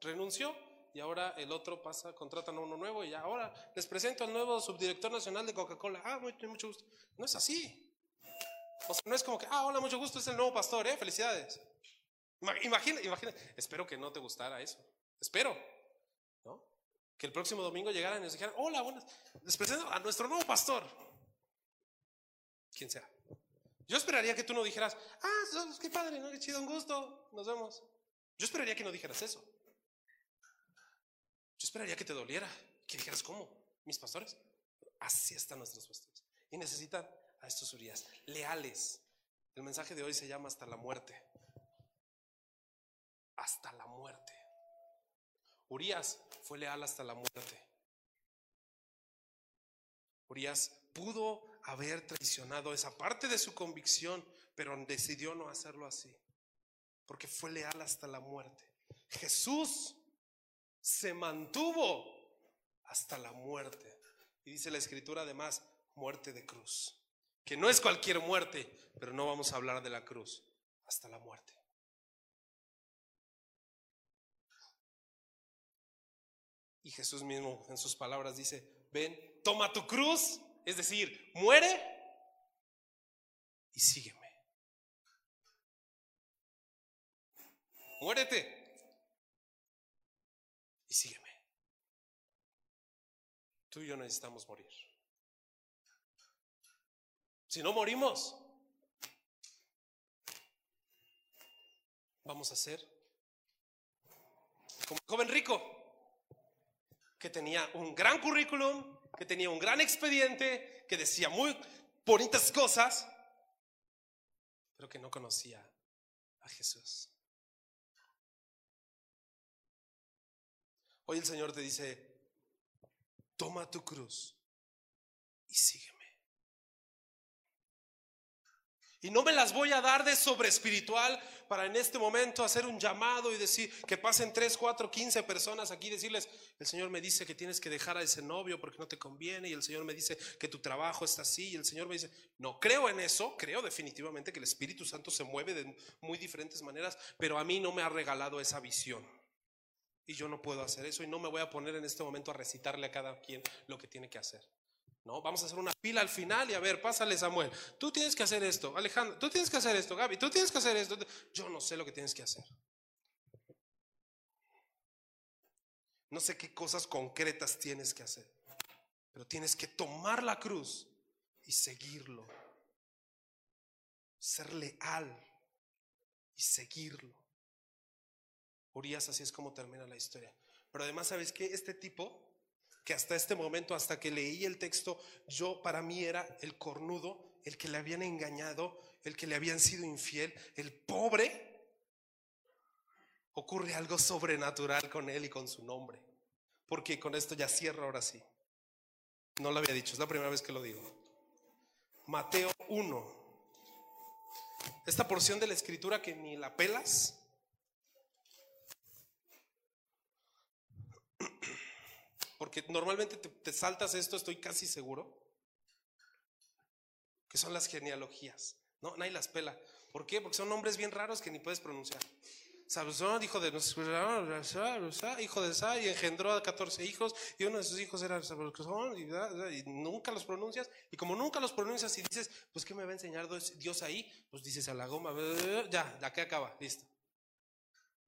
renunció y ahora el otro pasa, contratan a uno nuevo y ahora les presento al nuevo subdirector nacional de Coca-Cola. Ah, mucho, mucho gusto. No es así. O sea, no es como que, ah, hola, mucho gusto, es el nuevo pastor, ¿eh? Felicidades. Imagina, imagina, espero que no te gustara eso. Espero, ¿no? Que el próximo domingo llegaran y nos dijeran, hola, buenas, les presento a nuestro nuevo pastor. Quien sea. Yo esperaría que tú no dijeras, ah, qué padre, ¿no? Qué chido, un gusto, nos vemos. Yo esperaría que no dijeras eso. Esperaría que te doliera, que dijeras, ¿cómo? ¿Mis pastores? Así están nuestros pastores. Y necesitan a estos Urias, leales. El mensaje de hoy se llama hasta la muerte. Hasta la muerte. Urias fue leal hasta la muerte. Urias pudo haber traicionado esa parte de su convicción, pero decidió no hacerlo así, porque fue leal hasta la muerte. Jesús se mantuvo hasta la muerte. Y dice la escritura además, muerte de cruz. Que no es cualquier muerte, pero no vamos a hablar de la cruz, hasta la muerte. Y Jesús mismo en sus palabras dice, ven, toma tu cruz, es decir, muere y sígueme. Muérete y sígueme. Tú y yo necesitamos morir. Si no morimos, vamos a ser como el joven rico, que tenía un gran currículum, que tenía un gran expediente, que decía muy bonitas cosas, pero que no conocía a Jesús. Hoy el Señor te dice, toma tu cruz y sígueme. Y no me las voy a dar de sobre espiritual para en este momento hacer un llamado y decir que pasen 3, 4, 15 personas aquí y decirles, el Señor me dice que tienes que dejar a ese novio porque no te conviene y el Señor me dice que tu trabajo está así y el Señor me dice, no creo en eso, creo definitivamente que el Espíritu Santo se mueve de muy diferentes maneras, pero a mí no me ha regalado esa visión. Y yo no puedo hacer eso y no me voy a poner en este momento a recitarle a cada quien lo que tiene que hacer. No, vamos a hacer una pila al final y a ver, pásale Samuel. Tú tienes que hacer esto, Alejandro, tú tienes que hacer esto, Gaby, tú tienes que hacer esto. Yo no sé lo que tienes que hacer. No sé qué cosas concretas tienes que hacer, pero tienes que tomar la cruz y seguirlo. Ser leal y seguirlo. Urias así es como termina la historia. Pero además, ¿sabes qué? Este tipo, que hasta este momento, hasta que leí el texto, yo para mí era el cornudo, el que le habían engañado, el que le habían sido infiel, el pobre, ocurre algo sobrenatural con él y con su nombre. porque con esto ya cierro ahora sí. No lo había dicho, es la primera vez que lo digo. Mateo 1. Esta porción de la escritura que ni la pelas. Porque normalmente te, saltas esto, estoy casi seguro, que son las genealogías. No, nadie las pela. ¿Por qué? Porque son nombres bien raros que ni puedes pronunciar. Sabrosón, hijo de hijo de Sa, y engendró a 14 hijos, y uno de sus hijos era Sabrosón, y, y nunca los pronuncias, y como nunca los pronuncias y dices, pues ¿qué me va a enseñar Dios ahí? Pues dices a la goma, ya, ya que acaba, listo.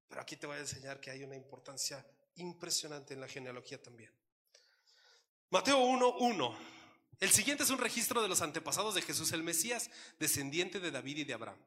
Pero aquí te voy a enseñar que hay una importancia impresionante en la genealogía también. Mateo 1, 1. El siguiente es un registro de los antepasados de Jesús el Mesías, descendiente de David y de Abraham.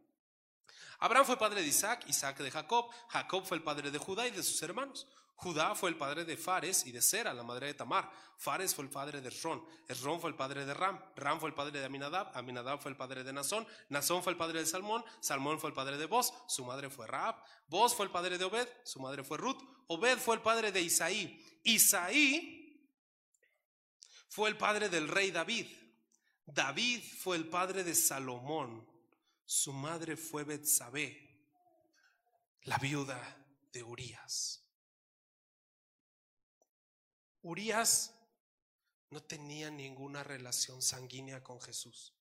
Abraham fue padre de Isaac, Isaac de Jacob, Jacob fue el padre de Judá y de sus hermanos. Judá fue el padre de Fares y de Sera, la madre de Tamar. Fares fue el padre de Esrón. Esrón fue el padre de Ram. Ram fue el padre de Aminadab. Aminadab fue el padre de Nazón. Nazón fue el padre de Salmón. Salmón fue el padre de Boz. Su madre fue Raab. Boz fue el padre de Obed. Su madre fue Ruth. Obed fue el padre de Isaí. Isaí fue el padre del rey David. David fue el padre de Salomón. Su madre fue Betsabé, la viuda de Urías. Urías no tenía ninguna relación sanguínea con Jesús.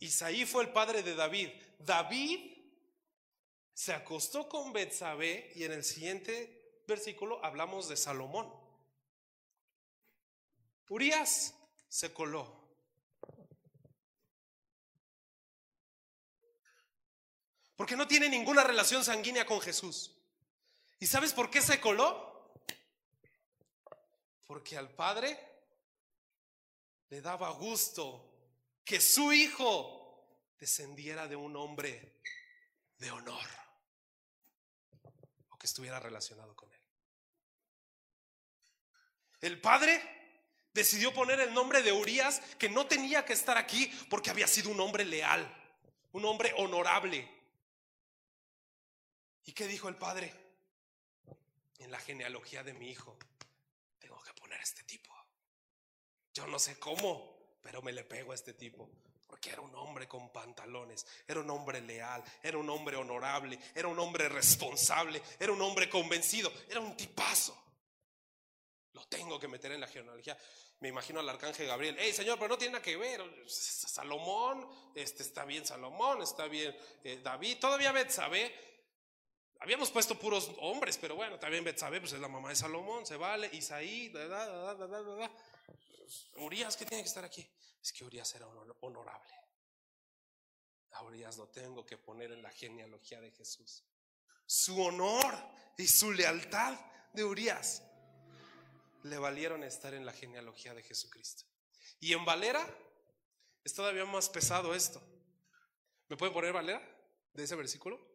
Isaí fue el padre de David. David se acostó con Betsabé y en el siguiente versículo hablamos de Salomón. Urias se coló. Porque no tiene ninguna relación sanguínea con Jesús. ¿Y sabes por qué se coló? Porque al Padre le daba gusto que su hijo descendiera de un hombre de honor estuviera relacionado con él. El padre decidió poner el nombre de Urias, que no tenía que estar aquí porque había sido un hombre leal, un hombre honorable. ¿Y qué dijo el padre? En la genealogía de mi hijo, tengo que poner a este tipo. Yo no sé cómo, pero me le pego a este tipo porque era un hombre con pantalones, era un hombre leal, era un hombre honorable, era un hombre responsable, era un hombre convencido, era un tipazo. Lo tengo que meter en la genealogía. Me imagino al arcángel Gabriel, hey Señor, pero no tiene nada que ver. Salomón, este está bien Salomón, está bien eh, David, todavía Betsabé. Habíamos puesto puros hombres, pero bueno, también Betsabé, pues es la mamá de Salomón, se vale, Isaí, da, da, da, Urias, ¿qué tiene que estar aquí? Es que Urias era honorable. A Urias lo tengo que poner en la genealogía de Jesús. Su honor y su lealtad de Urias le valieron estar en la genealogía de Jesucristo. Y en Valera es todavía más pesado esto. ¿Me pueden poner Valera de ese versículo?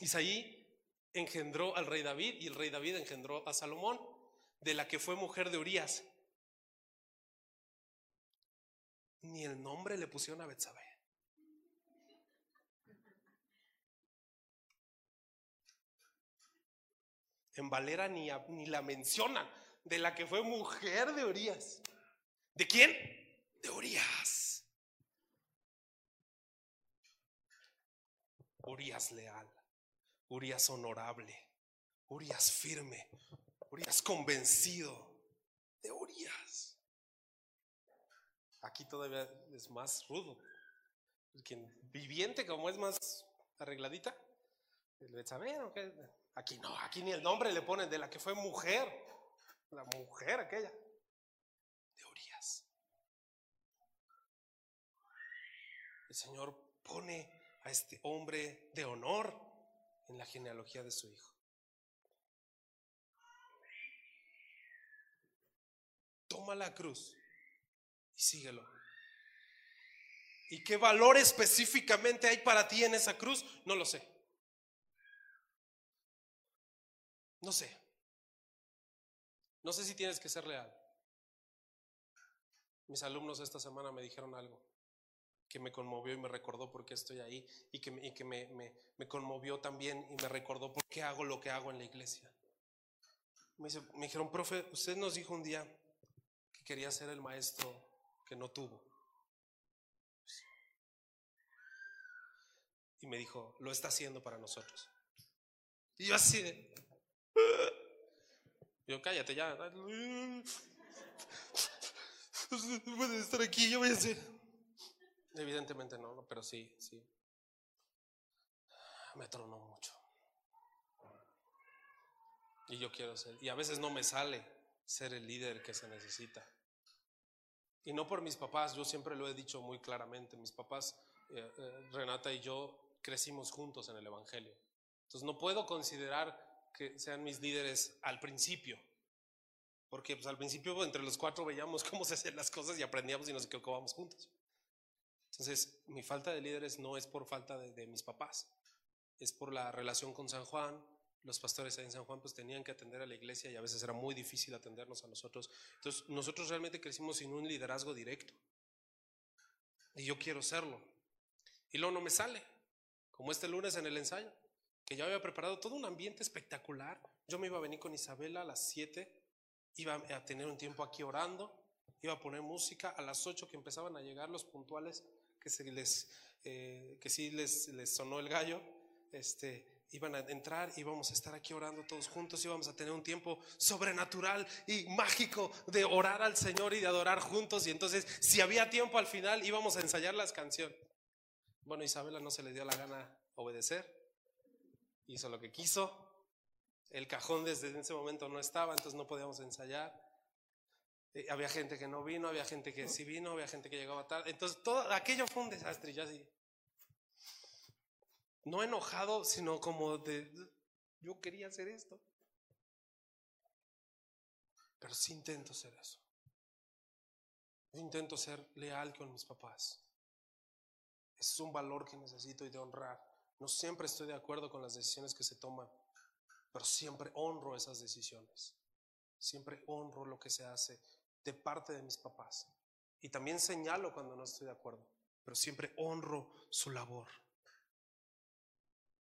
Isaí engendró al rey David y el rey David engendró a Salomón de la que fue mujer de Urias. Ni el nombre le pusieron a Betsabé. En Valera ni, ni la mencionan, de la que fue mujer de Urias. ¿De quién? De Urias. Urias leal, Urias honorable, Urias firme, Urias convencido de Urias. Aquí todavía es más rudo. Quien viviente, como es más arregladita, el aquí no, aquí ni el nombre le ponen de la que fue mujer, la mujer aquella, de Urias. El Señor pone a este hombre de honor en la genealogía de su hijo. toma la cruz y síguelo. ¿Y qué valor específicamente hay para ti en esa cruz? No lo sé. No sé. No sé si tienes que ser leal. Mis alumnos esta semana me dijeron algo. Que me conmovió y me recordó por qué estoy ahí y que, y que me, me, conmovió también y me recordó por qué hago lo que hago en la iglesia. Me, dice, me dijeron, profe, usted nos dijo un día que quería ser el maestro que no tuvo. Y me dijo, lo está haciendo para nosotros. Y yo así de... Yo, cállate ya. Puede estar aquí, yo voy a hacer. Evidentemente no, pero sí, sí. Me tronó mucho. Y yo quiero ser. Y a veces no me sale ser el líder que se necesita. Y no por mis papás, yo siempre lo he dicho muy claramente. Mis papás, eh, eh, Renata y yo, crecimos juntos en el Evangelio. Entonces no puedo considerar que sean mis líderes al principio. Porque pues, al principio entre los cuatro veíamos cómo se hacían las cosas y aprendíamos y nos equivocábamos juntos. Entonces, mi falta de líderes no es por falta de, mis papás, es por la relación con San Juan. Los pastores en San Juan pues tenían que atender a la iglesia y a veces era muy difícil atendernos a nosotros. Entonces, nosotros realmente crecimos sin un liderazgo directo. Y yo quiero serlo. Y luego no me sale, como este lunes en el ensayo, que yo había preparado todo un ambiente espectacular. Yo me iba a venir con Isabela a las 7, iba a tener un tiempo aquí orando, iba a poner música a las 8 que empezaban a llegar los puntuales que, se les, eh, que sí les, les sonó el gallo, este, iban a entrar, íbamos a estar aquí orando todos juntos, íbamos a tener un tiempo sobrenatural y mágico de orar al Señor y de adorar juntos. Y entonces, si había tiempo al final, íbamos a ensayar las canciones. Bueno, Isabela no se le dio la gana obedecer, hizo lo que quiso. El cajón desde ese momento no estaba, entonces no podíamos ensayar. Eh, había gente que no vino, había gente que sí vino, había gente que llegaba tarde. Entonces, todo aquello fue un desastre. Yo así. No enojado, sino como de. Yo quería hacer esto. Pero sí intento ser eso. Yo intento ser leal con mis papás. Ese es un valor que necesito y de honrar. No siempre estoy de acuerdo con las decisiones que se toman, pero siempre honro esas decisiones. Siempre honro lo que se hace de parte de mis papás. Y también señalo cuando no estoy de acuerdo, pero siempre honro su labor.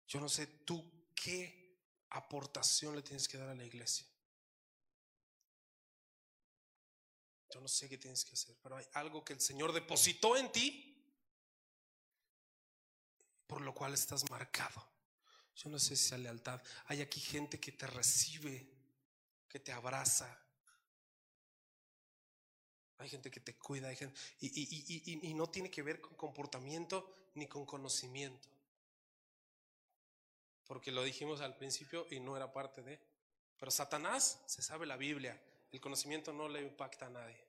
Yo no sé tú qué aportación le tienes que dar a la iglesia. Yo no sé qué tienes que hacer, pero hay algo que el Señor depositó en ti por lo cual estás marcado. Yo no sé si es lealtad. Hay aquí gente que te recibe, que te abraza, hay gente que te cuida, hay gente, y, no tiene que ver con comportamiento ni con conocimiento. Porque lo dijimos al principio y no era parte de. Pero Satanás se sabe la Biblia. El conocimiento no le impacta a nadie.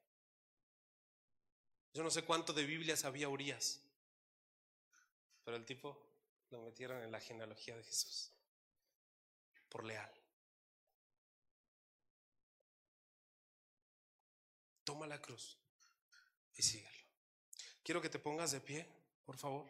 Yo no sé cuánto de Biblia sabía Urias. Pero el tipo lo metieron en la genealogía de Jesús. Por leal. Toma la cruz y síguelo. Quiero que te pongas de pie, por favor.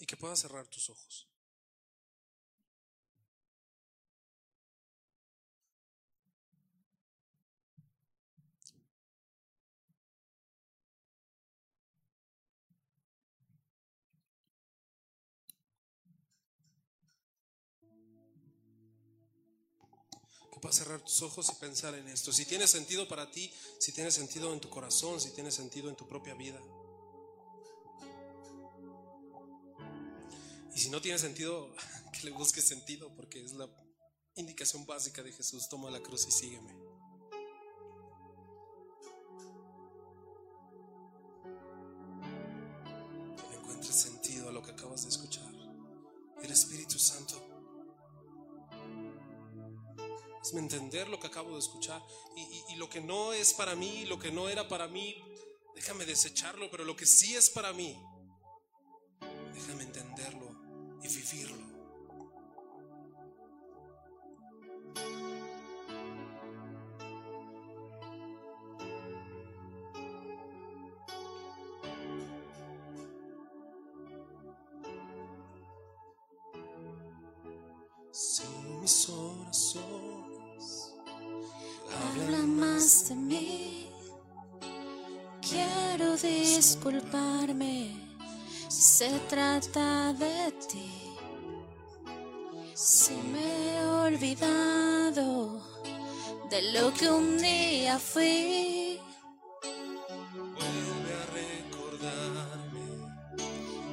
Y que puedas cerrar tus ojos. Puedas cerrar tus ojos y pensar en esto. Si tiene sentido para ti, si tiene sentido en tu corazón, si tiene sentido en tu propia vida. Y si no tiene sentido, que le busques sentido, porque es la indicación básica de Jesús. Toma la cruz y sígueme. Que encuentres sentido a lo que acabas de escuchar. El Espíritu Santo entender lo que acabo de escuchar. Y, y, lo que no es para mí, lo que no era para mí, déjame desecharlo, pero lo que sí es para mí, déjame entenderlo y vivirlo. Trata de ti. Si me he olvidado de lo que un día fui. vuelve a recordarme.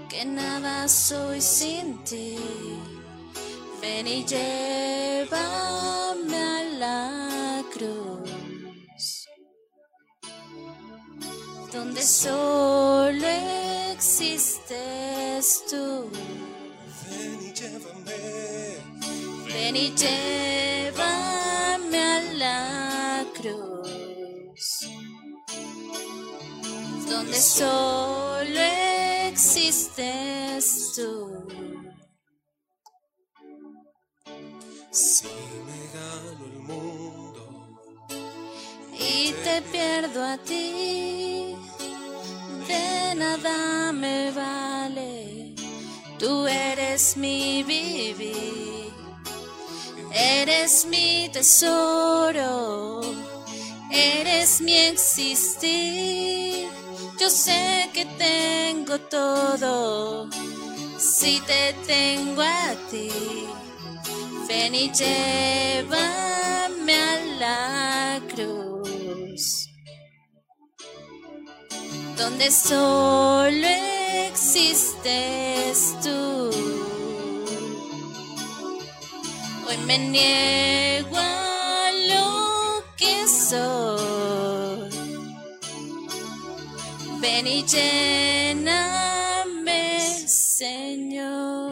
que nada soy sin ti. Ven y llévame Ven y llévame a la cruz, donde solo existes tú. Si me gano el mundo, y te pierdo a ti, de nada me vale. Tú eres mi vivir, eres mi tesoro, eres mi existir. Yo sé que tengo todo si te tengo a ti. Ven y llévame a la cruz, donde solo existes tú. Hoy me niego a lo que soy. Ven y lléname, Señor.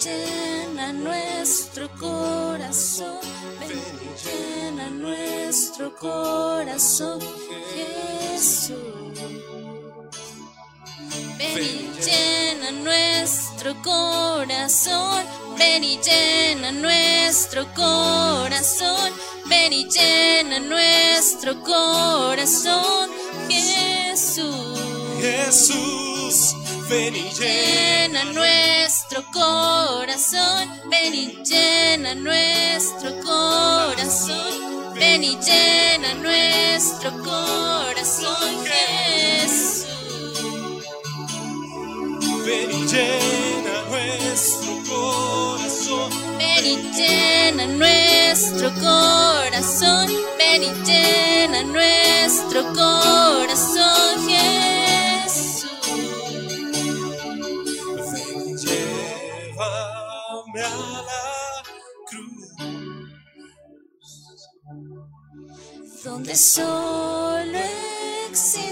Llena nuestro corazón, ven y llena nuestro corazón, Jesús. Ven y llena nuestro corazón, ven y llena nuestro corazón, ven y llena nuestro corazón, Jesús. Jesús, ven y llena nuestro corazón, ven y llena nuestro corazón, ven y llena nuestro corazón, Jesús. ven y llena nuestro corazón. Ven y llena nuestro corazón, ven y llena nuestro corazón, Jesús. Donde solo existes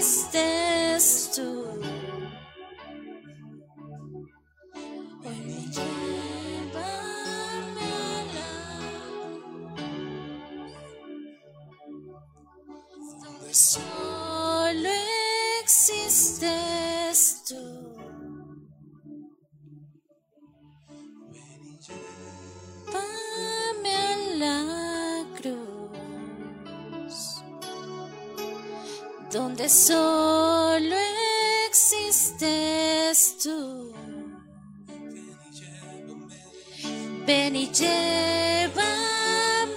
donde solo existes tú. ven y llévame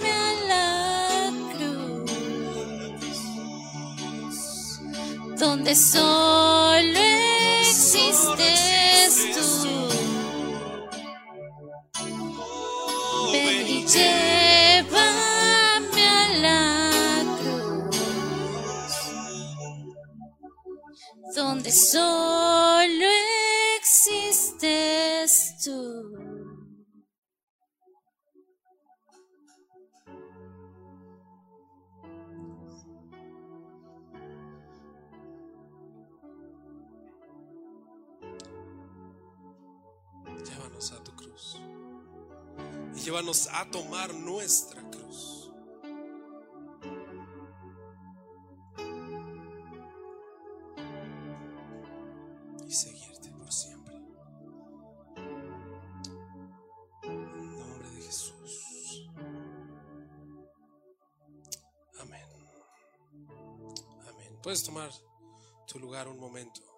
a la cruz, donde solo existes tú. Ven y llévame donde solo existes tú. Llévanos a tu cruz. Y llévanos a tomar nuestra Puedes tomar tu lugar un momento.